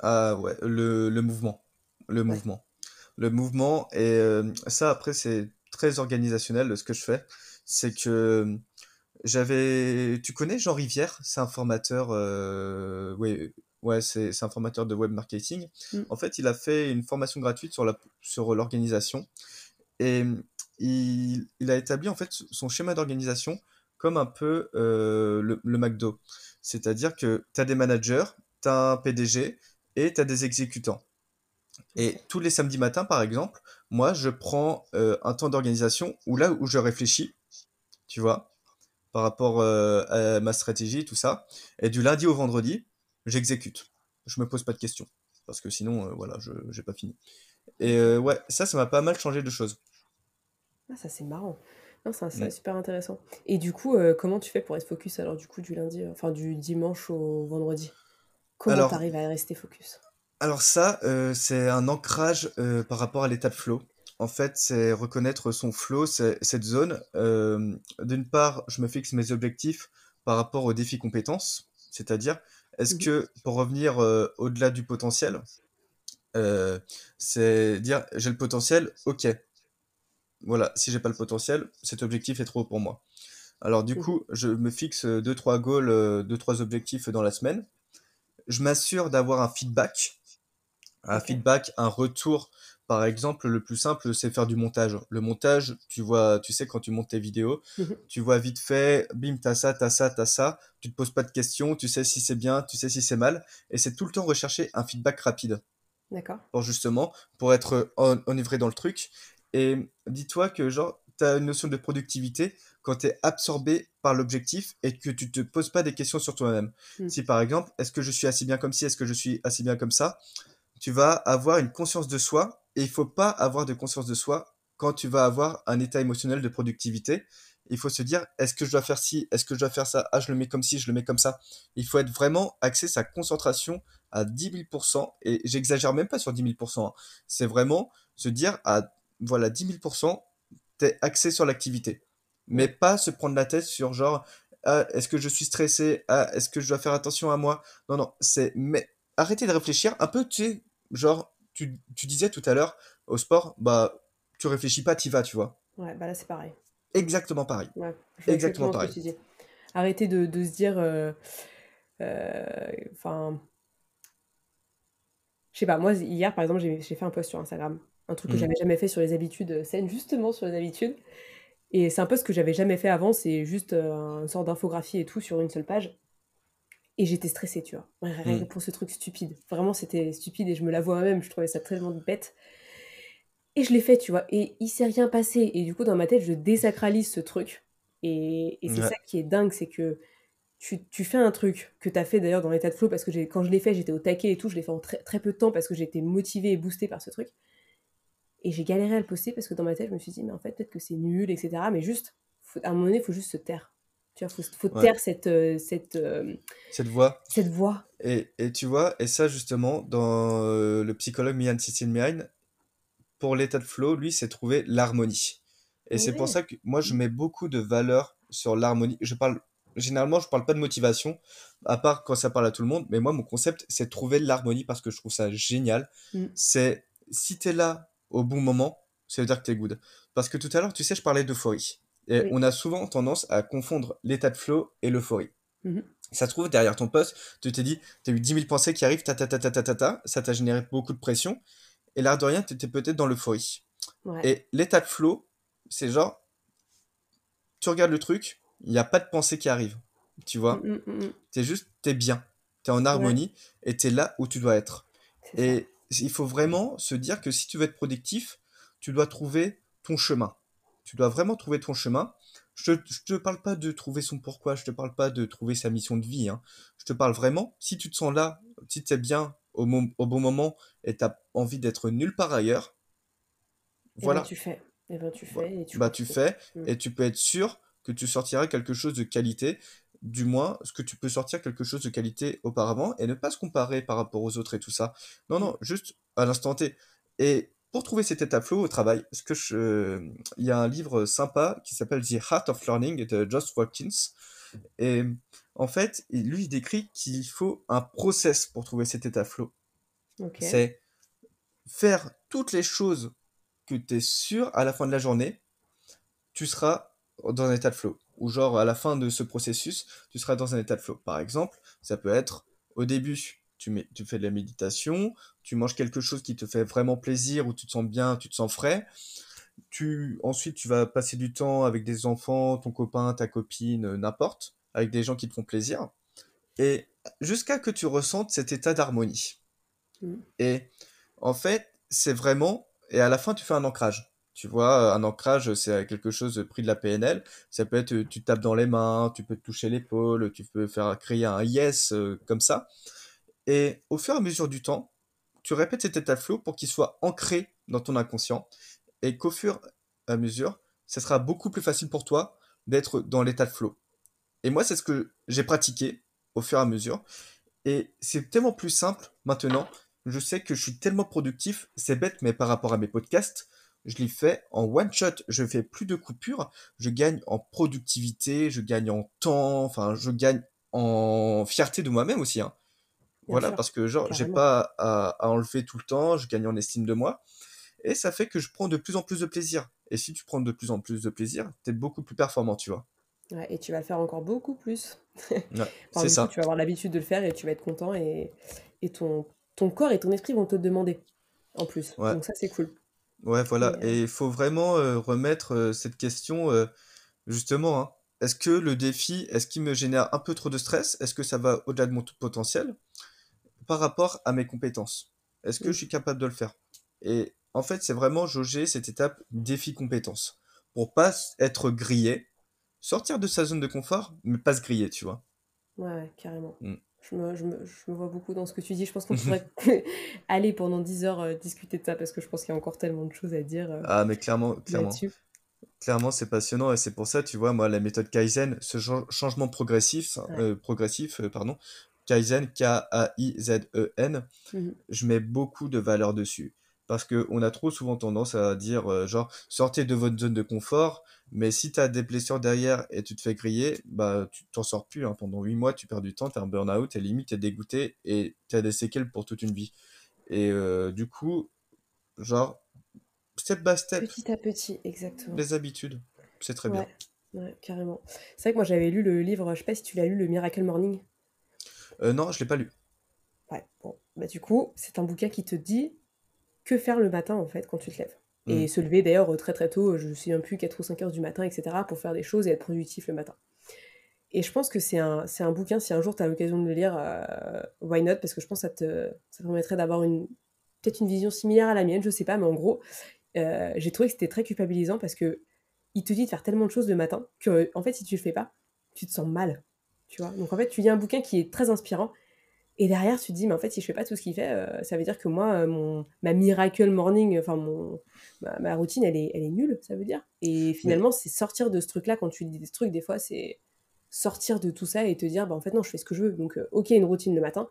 Ah ouais, le, le mouvement, le Ouais. mouvement, le mouvement et euh, ça après c'est très organisationnel ce que je fais, c'est que j'avais, tu connais Jean Rivière, c'est un formateur, euh, ouais, ouais c'est un formateur de web marketing. Mm. En fait, il a fait une formation gratuite sur la sur l'organisation et il, il a établi en fait son schéma d'organisation comme un peu euh, le, le McDo. C'est-à-dire que tu as des managers, tu as un PDG et tu as des exécutants. Et tous les samedis matins, par exemple, moi, je prends euh, un temps d'organisation où là où je réfléchis, tu vois, par rapport euh, à ma stratégie, tout ça. Et du lundi au vendredi, j'exécute. Je me pose pas de questions. Parce que sinon, euh, voilà, je j'ai pas fini. Et ouais, ça, ça m'a pas mal changé de choses. Ah, ça, c'est marrant. Non, ça, c'est Mm. super intéressant. Et du coup, comment tu fais pour être focus alors du coup du lundi, enfin du dimanche au vendredi? Comment Alors, t'arrives à rester focus? Alors ça, euh, c'est un ancrage euh, par rapport à l'état de flow. En fait, c'est reconnaître son flow, cette zone. Euh, d'une part, je me fixe mes objectifs par rapport aux défis compétences, c'est-à-dire, est-ce Mhm. que pour revenir au-delà du potentiel, c'est dire j'ai le potentiel, ok. Voilà, si j'ai pas le potentiel, cet objectif est trop haut pour moi. Alors du Mhm. coup, je me fixe euh, deux trois goals, euh, deux trois objectifs dans la semaine. Je m'assure d'avoir un feedback un feedback, un retour. Par exemple, le plus simple, c'est faire du montage. Le montage, tu vois, tu sais, quand tu montes tes vidéos, Mhm. tu vois vite fait, bim, t'as ça, t'as ça, t'as ça, tu te poses pas de questions, tu sais si c'est bien, tu sais si c'est mal, et c'est tout le temps rechercher un feedback rapide D'accord. pour justement, pour être en- enivré dans le truc. Et dis-toi que genre, tu as une notion de productivité quand tu es absorbé par l'objectif et que tu te poses pas des questions sur toi-même. Mm. Si par exemple, est-ce que je suis assez bien comme ci, est-ce que je suis assez bien comme ça, tu vas avoir une conscience de soi et il faut pas avoir de conscience de soi quand tu vas avoir un état émotionnel de productivité. Il faut se dire, est-ce que je dois faire ci, est-ce que je dois faire ça, ah, je le mets comme ci, je le mets comme ça. Il faut être vraiment axé sa concentration à 10 000%, et j'exagère même pas sur 10 000%, hein. c'est vraiment se dire à voilà 10 000%, t'es axé sur l'activité. Mais pas se prendre la tête sur genre, ah, est-ce que je suis stressé, ah, est-ce que je dois faire attention à moi? Non, non, c'est mais arrêtez de réfléchir un peu, tu sais, genre, tu, tu disais tout à l'heure au sport, bah, tu réfléchis pas, t'y vas, tu vois. Ouais, bah là c'est pareil. Exactement pareil. Ouais, Exactement pareil. Arrêter de, de se dire, euh, euh, enfin, je sais pas, moi hier par exemple j'ai fait un post sur Instagram, un truc que Mm. j'avais jamais fait sur les habitudes saines, justement sur les habitudes. Et c'est un post que j'avais jamais fait avant, c'est juste euh, une sorte d'infographie et tout sur une seule page. Et j'étais stressée, tu vois, rien que Mm. pour ce truc stupide. Vraiment c'était stupide et je me l'avoue moi-même, je trouvais ça tellement bête. Et je l'ai fait, tu vois, et il s'est rien passé. Et du coup, dans ma tête, je désacralise ce truc. Et, et c'est Ouais. ça qui est dingue, c'est que tu, tu fais un truc que tu as fait d'ailleurs dans l'état de flow, parce que quand je l'ai fait, j'étais au taquet et tout, je l'ai fait en très, très peu de temps parce que j'étais motivée et boostée par ce truc. Et j'ai galéré à le poster parce que dans ma tête, je me suis dit, mais en fait, peut-être que c'est nul, etc. Mais juste, à un moment donné, il faut juste se taire. Vois, faut, taire cette, euh, cette, euh, cette voix. Cette voix. Et, et, tu vois, et ça justement, dans euh, le psychologue Mian Cicilmian, pour l'état de flow, lui, c'est trouver l'harmonie. Et c'est pour ça que moi, je mets beaucoup de valeur sur l'harmonie. Je parle, généralement, je parle pas de motivation, à part quand ça parle à tout le monde, mais moi, mon concept, c'est trouver l'harmonie parce que je trouve ça génial. Mm. C'est, si tu es là au bon moment, ça veut dire que tu es good. Parce que tout à l'heure, tu sais, je parlais d'euphorie. Et on a souvent tendance à confondre l'état de flow et l'euphorie. Mm-hmm. Ça se trouve, derrière ton poste, tu t'es dit, tu as eu 10 000 pensées qui arrivent, ta ta ta ta ta ta, ta ça t'a généré beaucoup de pression. Et l'air de rien, tu étais peut-être dans l'euphorie. Et l'état de flow, c'est genre, tu regardes le truc, il n'y a pas de pensée qui arrive. Tu vois? Mm, mm, mm, T'es juste, t'es bien. T'es en harmonie et t'es là où tu dois être. Et il faut vraiment se dire que si tu veux être productif, tu dois trouver ton chemin. Tu dois vraiment trouver ton chemin. Je te, te parle pas de trouver son pourquoi, je te parle pas de trouver sa mission de vie. Hein. Je te parle vraiment, si tu te sens là, si tu es bien au, bon moment et tu as envie d'être nulle part ailleurs, eh ben, voilà. tu fais. Et eh ben, tu fais. Et tu bah, tu fais mm. et tu peux être sûr que tu sortiras quelque chose de qualité. Du moins, ce que tu peux sortir quelque chose de qualité auparavant et ne pas se comparer par rapport aux autres et tout ça. Non, non, juste à l'instant T. Et pour trouver cet état flow au travail, ce que je... il y a un livre sympa qui s'appelle The Heart of Learning de Josh Watkins. Et en fait, lui, il décrit qu'il faut un process pour trouver cet état flow. C'est faire toutes les choses que tu es sûr à la fin de la journée, tu seras dans un état de flow. Ou genre à la fin de ce processus, tu seras dans un état de flow. Par exemple, ça peut être au début, tu, mets, tu fais de la méditation, tu manges quelque chose qui te fait vraiment plaisir, où tu te sens bien, tu te sens frais. Tu, ensuite, tu vas passer du temps avec des enfants, ton copain, ta copine, n'importe avec des gens qui te font plaisir, et jusqu'à que tu ressentes cet état d'harmonie. Mm. Et en fait, c'est vraiment, et à la fin, tu fais un ancrage. Tu vois, un ancrage, c'est quelque chose pris de la PNL. Ça peut être, tu tapes dans les mains, tu peux te toucher l'épaule, tu peux faire créer un yes euh, comme ça. Et au fur et à mesure du temps, tu répètes cet état de flow pour qu'il soit ancré dans ton inconscient et qu'au fur et à mesure, ça sera beaucoup plus facile pour toi d'être dans l'état de flow. Et moi, c'est ce que j'ai pratiqué au fur et à mesure. Et c'est tellement plus simple maintenant. Je sais que je suis tellement productif. C'est bête, mais par rapport à mes podcasts, je les fais en one shot. Je fais plus de coupures. Je gagne en productivité, je gagne en temps. Enfin, je gagne en fierté de moi-même aussi. Hein. Voilà, parce que genre, j'ai pas à, à, enlever tout le temps. Je gagne en estime de moi. Et ça fait que je prends de plus en plus de plaisir. Et si tu prends de plus en plus de plaisir, t'es beaucoup plus performant, tu vois et tu vas le faire encore beaucoup plus. c'est ça. tu vas avoir l'habitude de le faire et tu vas être content et, et ton, ton corps et ton esprit vont te demander en plus. Donc ça, c'est cool. Ouais, voilà. Et il faut vraiment euh, remettre euh, cette question, euh, justement, hein. est-ce que le défi, est-ce qu'il me génère un peu trop de stress? Est-ce que ça va au-delà de mon potentiel? Par rapport à mes compétences Est-ce que je suis capable de le faire? Et en fait, c'est vraiment jauger cette étape défi-compétence pour pas être grillé sortir de sa zone de confort, mais pas se griller, tu vois. Ouais, carrément. Mm. Je, me, je, me, je, me, vois beaucoup dans ce que tu dis. Je pense qu'on pourrait aller pendant 10 heures euh, discuter de ça parce que je pense qu'il y a encore tellement de choses à dire. Euh, ah, mais clairement, clairement. Clairement, c'est passionnant et c'est pour ça, tu vois, moi, la méthode Kaizen, ce changement progressif, euh, progressif pardon, Kaizen, K-A-I-Z-E-N, mhm. je mets beaucoup de valeur dessus. Parce qu'on a trop souvent tendance à dire, genre, sortez de votre zone de confort, mais si tu as des blessures derrière et tu te fais griller, bah tu t'en sors plus. Hein. Pendant 8 mois, tu perds du temps, tu es un burn-out, et limite, tu es dégoûté et tu as des séquelles pour toute une vie. Et euh, du coup, genre, step by step. Petit à petit, exactement. Les habitudes, c'est très bien. Ouais, carrément. C'est vrai que moi j'avais lu le livre, je sais pas si tu l'as lu, le Miracle Morning. Euh, non, je l'ai pas lu. Ouais, bon. Bah du coup, c'est un bouquin qui te dit que faire le matin en fait quand tu te lèves. Et mm. se lever d'ailleurs très très tôt, je ne sais même plus, 4 ou 5 heures du matin, etc., pour faire des choses et être productif le matin. Et je pense que c'est un, c'est un bouquin, si un jour tu as l'occasion de le lire, euh, why not? Parce que je pense que ça te, ça permettrait d'avoir une, peut-être une vision similaire à la mienne, je sais pas, mais en gros, euh, j'ai trouvé que c'était très culpabilisant parce que il te dit de faire tellement de choses le matin que, en fait, si tu le fais pas, tu te sens mal. Tu vois Donc en fait, tu lis un bouquin qui est très inspirant, Et derrière, tu te dis, mais en fait, si je fais pas tout ce qu'il fait, euh, ça veut dire que moi, euh, mon, ma miracle morning, enfin, mon, ma, ma routine, elle est, elle est nulle, ça veut dire. Et finalement, c'est sortir de ce truc-là, quand tu dis des trucs, des fois, c'est sortir de tout ça et te dire, bah, en fait, non, je fais ce que je veux. Donc, euh, ok, une routine le matin,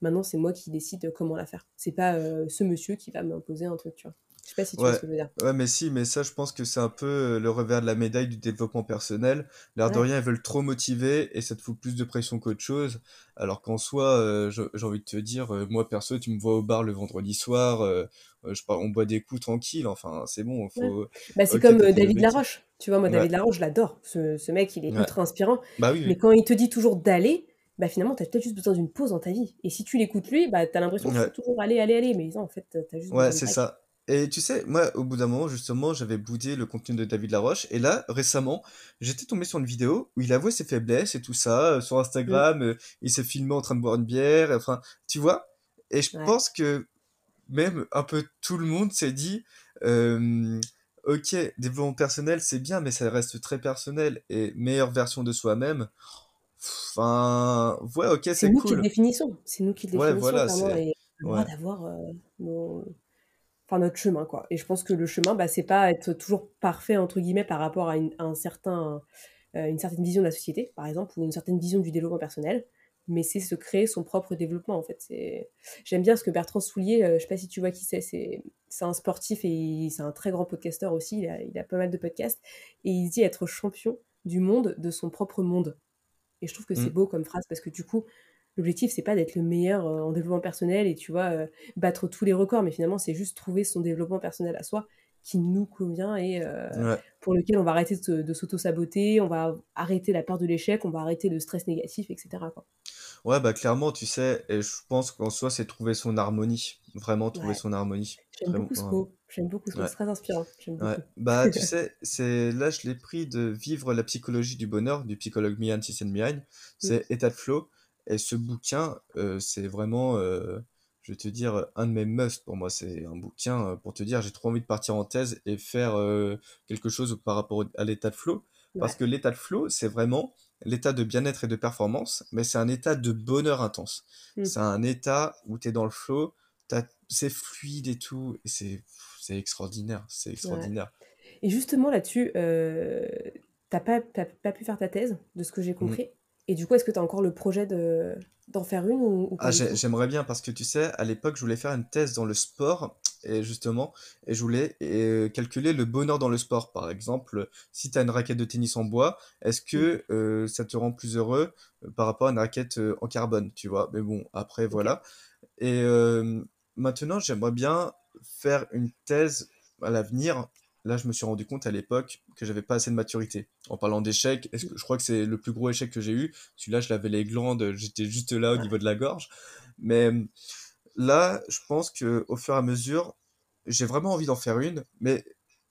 maintenant, c'est moi qui décide comment la faire. C'est pas ce monsieur qui va m'imposer un truc, tu vois. Je sais pas si tu vois ouais, ce que je veux dire. ouais, mais si, mais ça, je pense que c'est un peu euh, le revers de la médaille du développement personnel. L'air de Ouais, rien, ils veulent trop motiver et ça te fout plus de pression qu'autre chose. Alors qu'en soi, euh, j'ai envie de te dire, euh, moi perso, tu me vois au bar le vendredi soir, euh, je, on boit des coups tranquille, enfin, c'est bon, ouais. faut. Bah, c'est comme David. Laroche. Tu vois, moi, Ouais, David Laroche, je l'adore. Ce, ce mec, il est ouais. ultra inspirant. Bah oui, Mais oui. quand il te dit toujours d'aller, bah finalement, t'as peut-être juste besoin d'une pause dans ta vie. Et si tu l'écoutes lui, bah t'as l'impression qu'il faut Ouais. toujours aller, aller, aller. Mais non, en fait, t'as t'as juste Ouais, de c'est ça. Et tu sais, moi, au bout d'un moment, justement, j'avais boudé le contenu de David Laroche. Et là, récemment, j'étais tombé sur une vidéo où il avouait ses faiblesses et tout ça. euh, Sur Mm. Instagram, euh, il s'est filmé en train de boire une bière. Enfin, tu vois? Et je Ouais. pense que même un peu tout le monde s'est dit, euh, ok, développement personnel, c'est bien, mais ça reste très personnel. Et meilleure version de soi-même. Enfin, ouais, ok, C'est c'est nous qui le cool. définissons. C'est nous qui le Ouais, définissons, voilà, c'est. Et le droit Ouais. d'avoir euh, nos... enfin, notre chemin, quoi. Et je pense que le chemin, bah, c'est pas être toujours parfait, entre guillemets, par rapport à, une, à un certain, euh, une certaine vision de la société, par exemple, ou une certaine vision du développement personnel. Mais c'est se créer son propre développement, en fait. C'est... J'aime bien ce que Bertrand Soulier, euh, je sais pas si tu vois qui c'est, c'est, c'est un sportif et il- c'est un très grand podcasteur aussi, il a, il a pas mal de podcasts. Et il dit être champion du monde de son propre monde. Et je trouve que c'est Mm. beau comme phrase parce que du coup, l'objectif, c'est pas d'être le meilleur euh, en développement personnel et tu vois, euh, battre tous les records, mais finalement, c'est juste trouver son développement personnel à soi qui nous convient et euh, Ouais. pour lequel on va arrêter de, s'auto-saboter, on va arrêter la peur de l'échec, on va arrêter le stress négatif, etc. quoi. Ouais, bah clairement, tu sais, et je pense qu'en soi, c'est trouver son harmonie. Vraiment trouver Ouais, son harmonie. j'aime beaucoup ce mot, j'aime beaucoup ce mot, c'est très inspirant, Ouais. Bah, tu sais, c'est là, je l'ai pris de Vivre la psychologie du bonheur du psychologue Mian Csikszentmihalyi. Mm. C'est État de flow. Et ce bouquin, euh, c'est vraiment, euh, je vais te dire, un de mes must pour moi. C'est un bouquin euh, pour te dire, j'ai trop envie de partir en thèse et faire quelque chose par rapport à l'état de flow. Parce que l'état de flow, c'est vraiment l'état de bien-être et de performance, mais c'est un état de bonheur intense. Mm. C'est un état où tu es dans le flow, c'est fluide et tout, et c'est c'est extraordinaire, c'est ouais. extraordinaire. Et justement là-dessus, euh, t'as pas, pas pu faire ta thèse, de ce que j'ai Mm. compris. Et du coup, est-ce que t'as encore le projet de, d'en faire une ou, ou Ah, j'aimerais bien parce que tu sais, à l'époque, je voulais faire une thèse dans le sport et justement, et je voulais euh, calculer le bonheur dans le sport. Par exemple, si tu as une raquette de tennis en bois, est-ce que euh, ça te rend plus heureux euh, par rapport à une raquette euh, en carbone, tu vois? Mais bon, après, voilà. Et maintenant, j'aimerais bien faire une thèse à l'avenir. Là, je me suis rendu compte à l'époque que j'avais pas assez de maturité. En parlant d'échec, est-ce que je crois que c'est le plus gros échec que j'ai eu. Celui-là, je l'avais les glandes, j'étais juste là au niveau de la gorge. Mais là, je pense que au fur et à mesure, j'ai vraiment envie d'en faire une. Mais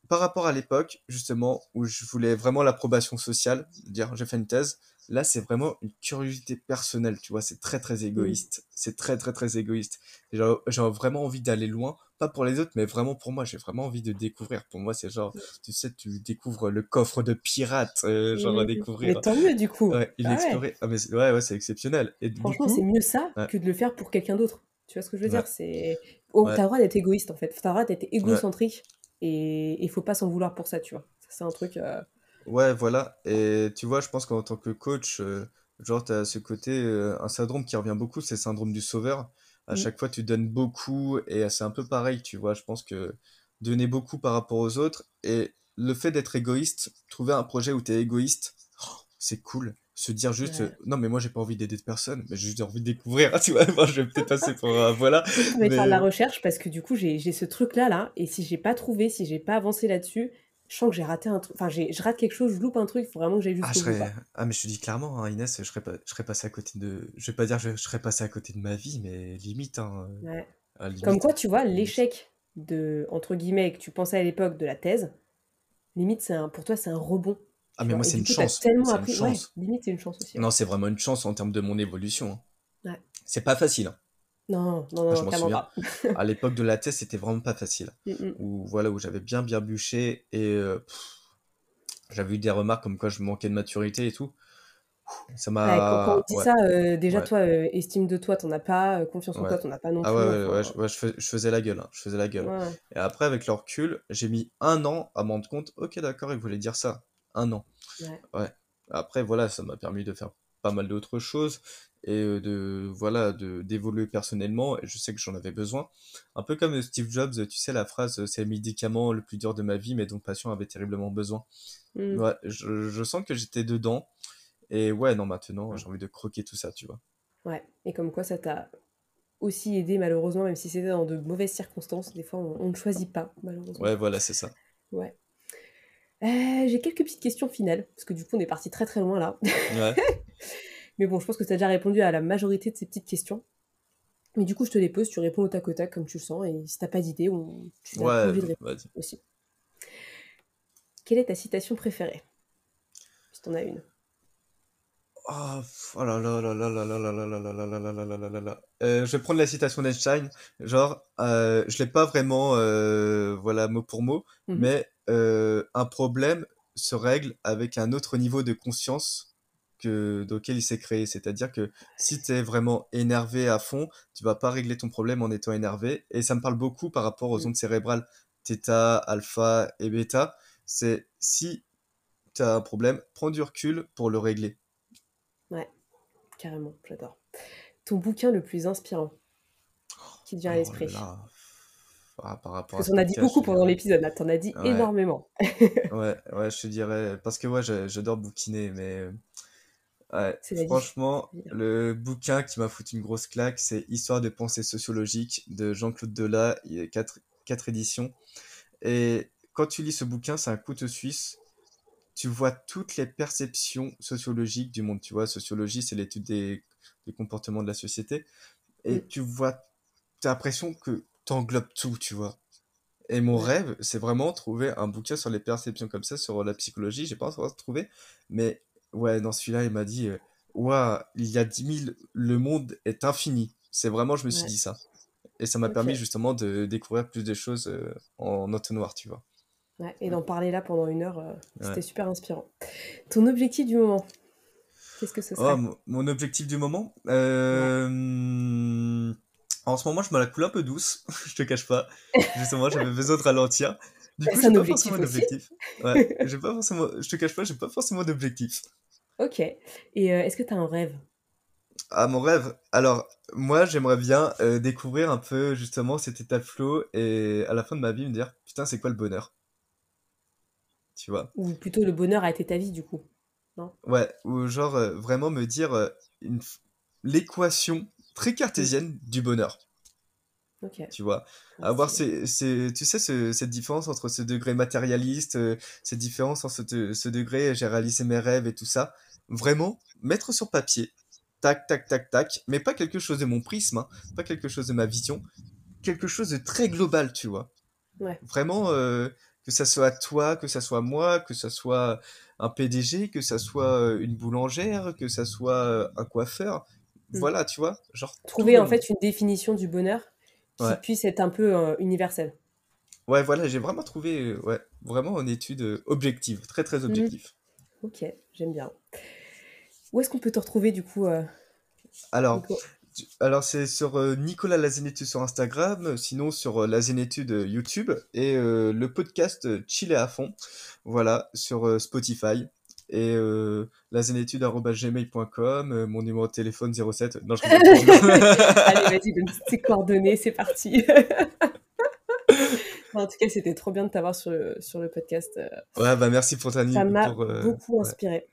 par rapport à l'époque, justement, où je voulais vraiment l'approbation sociale, dire j'ai fait une thèse, là, c'est vraiment une curiosité personnelle, tu vois, c'est très très Mm. égoïste. C'est très très très égoïste. J'ai vraiment envie d'aller loin, pas pour les autres, mais vraiment pour moi, j'ai vraiment envie de découvrir. Pour moi, c'est genre, tu sais, tu découvres le coffre de pirate, euh, genre à Mm. Mais découvrir. tant mieux du coup. Ouais, il Ah ouais. Ah, mais c'est- ouais, ouais, c'est exceptionnel. Et Franchement, c'est mieux ça ouais, que de le faire pour quelqu'un d'autre. Tu vois ce que je veux dire? C'est... Oh, t'as le droit d'être égoïste en fait. T'as le droit d'être égocentrique et il faut pas s'en vouloir pour ça, tu vois. C'est un truc. euh, Ouais, voilà. Et tu vois, je pense qu'en tant que coach, euh, genre, tu as ce côté, euh, un syndrome qui revient beaucoup, c'est le syndrome du sauveur. À mm, chaque fois, tu donnes beaucoup et c'est un peu pareil, tu vois. Je pense que donner beaucoup par rapport aux autres et le fait d'être égoïste, trouver un projet où tu es égoïste, oh, c'est cool. Se dire juste, euh, non, mais moi, j'ai pas envie d'aider personne, mais j'ai juste envie de découvrir. Tu vois, je vais peut-être passer pour un, voilà. Faire de la recherche parce que du coup, j'ai j'ai ce truc-là, là, et si j'ai pas trouvé, si j'ai pas avancé là-dessus, je sens que j'ai raté un truc. Enfin, je rate quelque chose, je loupe un truc, il faut vraiment que j'aille Ah, jusqu'au bout, serais... ah, mais je te dis clairement, hein, Inès, je serais pas... je serais passé à côté de. Je vais pas dire que je, je serais passé à côté de ma vie, mais limite, hein. euh, Ouais. ah, Comme quoi, hein, tu vois, limite. l'échec de, entre guillemets, que tu pensais à l'époque de la thèse, limite, c'est un, pour toi, c'est un rebond, Ah, mais vois. moi, c'est une coup, chance. tellement une appris. Ouais, limite, c'est une chance aussi, ouais. Non, c'est vraiment une chance en termes de mon évolution. hein. Ouais. C'est pas facile. Hein. Non, non, Ah, je non, m'en souviens. pas. À l'époque de la thèse, c'était vraiment pas facile. Mm, mm. Où, voilà, où j'avais bien, bien bûché et euh, j'avais eu des remarques comme quoi je manquais de maturité et tout. ça Ouais, quand, on m'a... dit Ouais, ça, euh, déjà, ouais. toi, euh, estime de toi, t'en as pas, confiance en toi, t'en as pas non Ah plus. ouais, ouais, Enfin, je, ouais, je fais- je faisais la gueule, hein, je faisais la gueule. Et après, avec le recul, j'ai mis un an à me rendre compte, ok, d'accord, il voulait dire ça. Un an. Ouais. Après, voilà, ça m'a permis de faire pas mal d'autres choses et de, voilà, de, d'évoluer personnellement. Et je sais que j'en avais besoin. Un peu comme Steve Jobs, tu sais, la phrase, c'est le médicament le plus dur de ma vie, mais dont patient avait terriblement besoin. Ouais, je, je sens que j'étais dedans. Et ouais, non, maintenant, j'ai envie de croquer tout ça, tu vois. Ouais. Et comme quoi, ça t'a aussi aidé, malheureusement, même si c'était dans de mauvaises circonstances. Des fois, on, on ne choisit pas, malheureusement. Ouais, voilà, c'est ça. Ouais. Euh, j'ai quelques petites questions finales, parce que du coup, on est parti très très loin là. Ouais. Mais bon, je pense que tu as déjà répondu à la majorité de ces petites questions. Mais du coup, je te les pose, tu réponds au tac au tac comme tu le sens, et si t'as pas d'idée, on... tu n'as pas Ouais, envie de répondre aussi. Quelle est ta citation préférée? Si t'en as une. Oh, oh là là là là là là là là là là là là là là là là là là. Euh, je vais prendre la citation d'Einstein. Genre, euh, je l'ai pas vraiment, euh, voilà, mot pour mot, Mhm. mais euh, un problème se règle avec un autre niveau de conscience que auquel il s'est créé. C'est-à-dire que si tu es vraiment énervé à fond, tu vas pas régler ton problème en étant énervé. Et ça me parle beaucoup par rapport aux Mm. ondes cérébrales θ, alpha et bêta. C'est si tu as un problème, prends du recul pour le régler. Carrément, j'adore. Ton bouquin le plus inspirant qui te vient à Oh là l'esprit. Ah, par rapport Parce à t'en as dit beaucoup pendant l'épisode, là, t'en as dit Ouais, énormément. ouais, ouais, je te dirais. Parce que ouais, j'ai- j'adore bouquiner, mais ouais, franchement, le bouquin qui m'a foutu une grosse claque, c'est Histoire de pensée sociologique de Jean-Claude Delat. Il y a quatre, quatre éditions. Et quand tu lis ce bouquin, c'est un couteau suisse. Tu vois toutes les perceptions sociologiques du monde. Tu vois, sociologie, c'est l'étude des, des comportements de la société. Et Mm. tu vois, t'as l'impression que t'englobes tout, tu vois. Et mon Ouais. rêve, c'est vraiment trouver un bouquin sur les perceptions comme ça, sur la psychologie. J'ai pas encore trouvé, mais ouais, dans celui-là, il m'a dit, Ouah, il y a 10 000, le monde est infini. C'est vraiment, je me suis Ouais, dit ça. Et ça m'a permis justement de découvrir plus de choses euh, en entonnoir, tu vois. Ouais, et d'en parler là pendant une heure, euh, c'était Ouais. super inspirant. Ton objectif du moment, qu'est-ce que ce Oh, serait? mon mon objectif du moment, Ouais. euh, en ce moment, je me la coule un peu douce, je te cache pas. Justement, j'avais besoin de ralentir. Du Bah, coup, j'ai pas forcément d'objectif. Pas forcément, je te cache pas, j'ai pas forcément d'objectif. Ok. Et euh, est-ce que tu as un rêve? Ah, mon rêve? Alors, moi, j'aimerais bien euh, découvrir un peu justement cet état de flow et à la fin de ma vie me dire, putain, c'est quoi le bonheur? Tu vois? Ou plutôt le bonheur a été ta vie, du coup? Non? Ouais, ou genre euh, vraiment me dire euh, une l'équation très Mm. cartésienne du bonheur. Ok. Tu vois? Ah, Avoir ces, ces- tu sais, ce- cette différence entre ce degré matérialiste, euh, cette différence entre ce, ce degré, j'ai réalisé mes rêves et tout ça. Vraiment, mettre sur papier, tac, tac, tac, tac, mais pas quelque chose de mon prisme, hein, pas quelque chose de ma vision, quelque chose de très global, tu vois. Ouais. Vraiment, euh, que ça soit toi, que ça soit moi, que ça soit un PDG, que ça soit une boulangère, que ça soit un coiffeur. Mm. Voilà, tu vois, genre Trouver en fait une définition du bonheur qui Ouais. puisse être un peu euh, universelle. Ouais, voilà, j'ai vraiment trouvé, euh, ouais, vraiment une étude euh, objective, très très Mhm. objective. Ok, j'aime bien. Où est-ce qu'on peut te retrouver du coup, Alors, Nico? Alors c'est sur euh, Nicolas Lazénétude sur Instagram, euh, sinon sur euh, euh, YouTube et euh, le podcast Chill à fond, voilà, sur Spotify et euh, mon numéro de téléphone 07. Non, je. Allez, vas-y, donne tes coordonnées, c'est parti. en tout cas, c'était trop bien de t'avoir sur le, sur le podcast. Ouais, bah merci pour ta Ça m'a beaucoup ouais.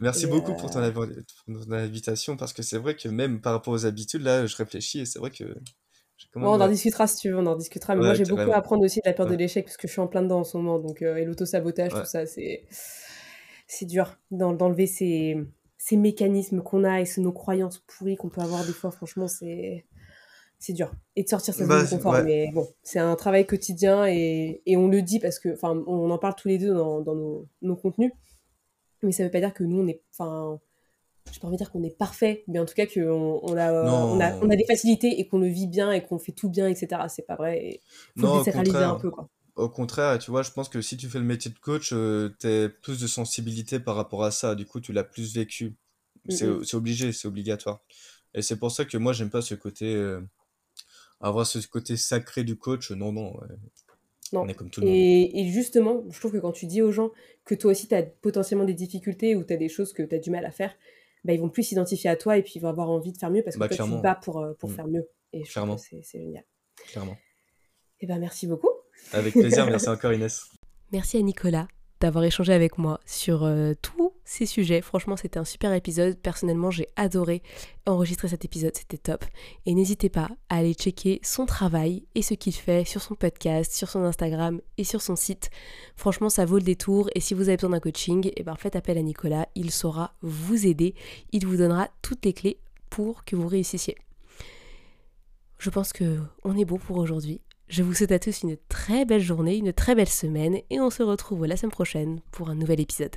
Merci Et beaucoup pour ton, euh, pour ton invitation parce que c'est vrai que même par rapport aux habitudes là, je réfléchis et c'est vrai que bon, on en discutera si tu veux, on en discutera. Mais moi, j'ai beaucoup à apprendre aussi de la peur de l'échec parce que je suis en plein dedans en ce moment. Donc, euh, et l'auto-sabotage, tout ça, c'est c'est dur d'en- d'enlever ces, ces mécanismes qu'on a et ces- nos croyances pourries qu'on peut avoir des fois. Franchement, c'est c'est dur. Et de sortir sa zone Bah, de confort. ouais. Mais bon, c'est un travail quotidien et, et on le dit parce que, enfin, on en parle tous les deux dans, dans nos, nos contenus. Mais ça veut pas dire que nous, on est, enfin, j'ai pas envie de dire qu'on est parfait, mais en tout cas qu'on on a, on a, on a des facilités et qu'on le vit bien et qu'on fait tout bien, etc. C'est pas vrai. Et faut non, le un peu, quoi. Au contraire, tu vois, je pense que si tu fais le métier de coach, euh, t'as plus de sensibilité par rapport à ça. Du coup, tu l'as plus vécu. C'est Mm, mm. c'est obligé, c'est obligatoire. Et c'est pour ça que moi, j'aime pas ce côté, euh, avoir ce côté sacré du coach. Non, non, ouais, on est comme tout le monde. Et, et justement, je trouve que quand tu dis aux gens que toi aussi, tu as potentiellement des difficultés ou tu as des choses que tu as du mal à faire, bah, ils vont plus s'identifier à toi et puis ils vont avoir envie de faire mieux parce que Bah, toi, tu te bats pour, euh, pour Mm, faire mieux. Et je trouve clairement, que c'est c'est génial. clairement. Et ben merci beaucoup. Avec plaisir, merci encore Inès. Merci à Nicolas d'avoir échangé avec moi sur euh, tous ces sujets. Franchement, c'était un super épisode. Personnellement, j'ai adoré enregistrer cet épisode, c'était top. Et n'hésitez pas à aller checker son travail et ce qu'il fait sur son podcast, sur son Instagram et sur son site. Franchement, ça vaut le détour. Et si vous avez besoin d'un coaching, eh ben, faites appel à Nicolas. Il saura vous aider. Il vous donnera toutes les clés pour que vous réussissiez. Je pense que on est bon pour aujourd'hui. Je vous souhaite à tous une très belle journée, une très belle semaine et on se retrouve la semaine prochaine pour un nouvel épisode.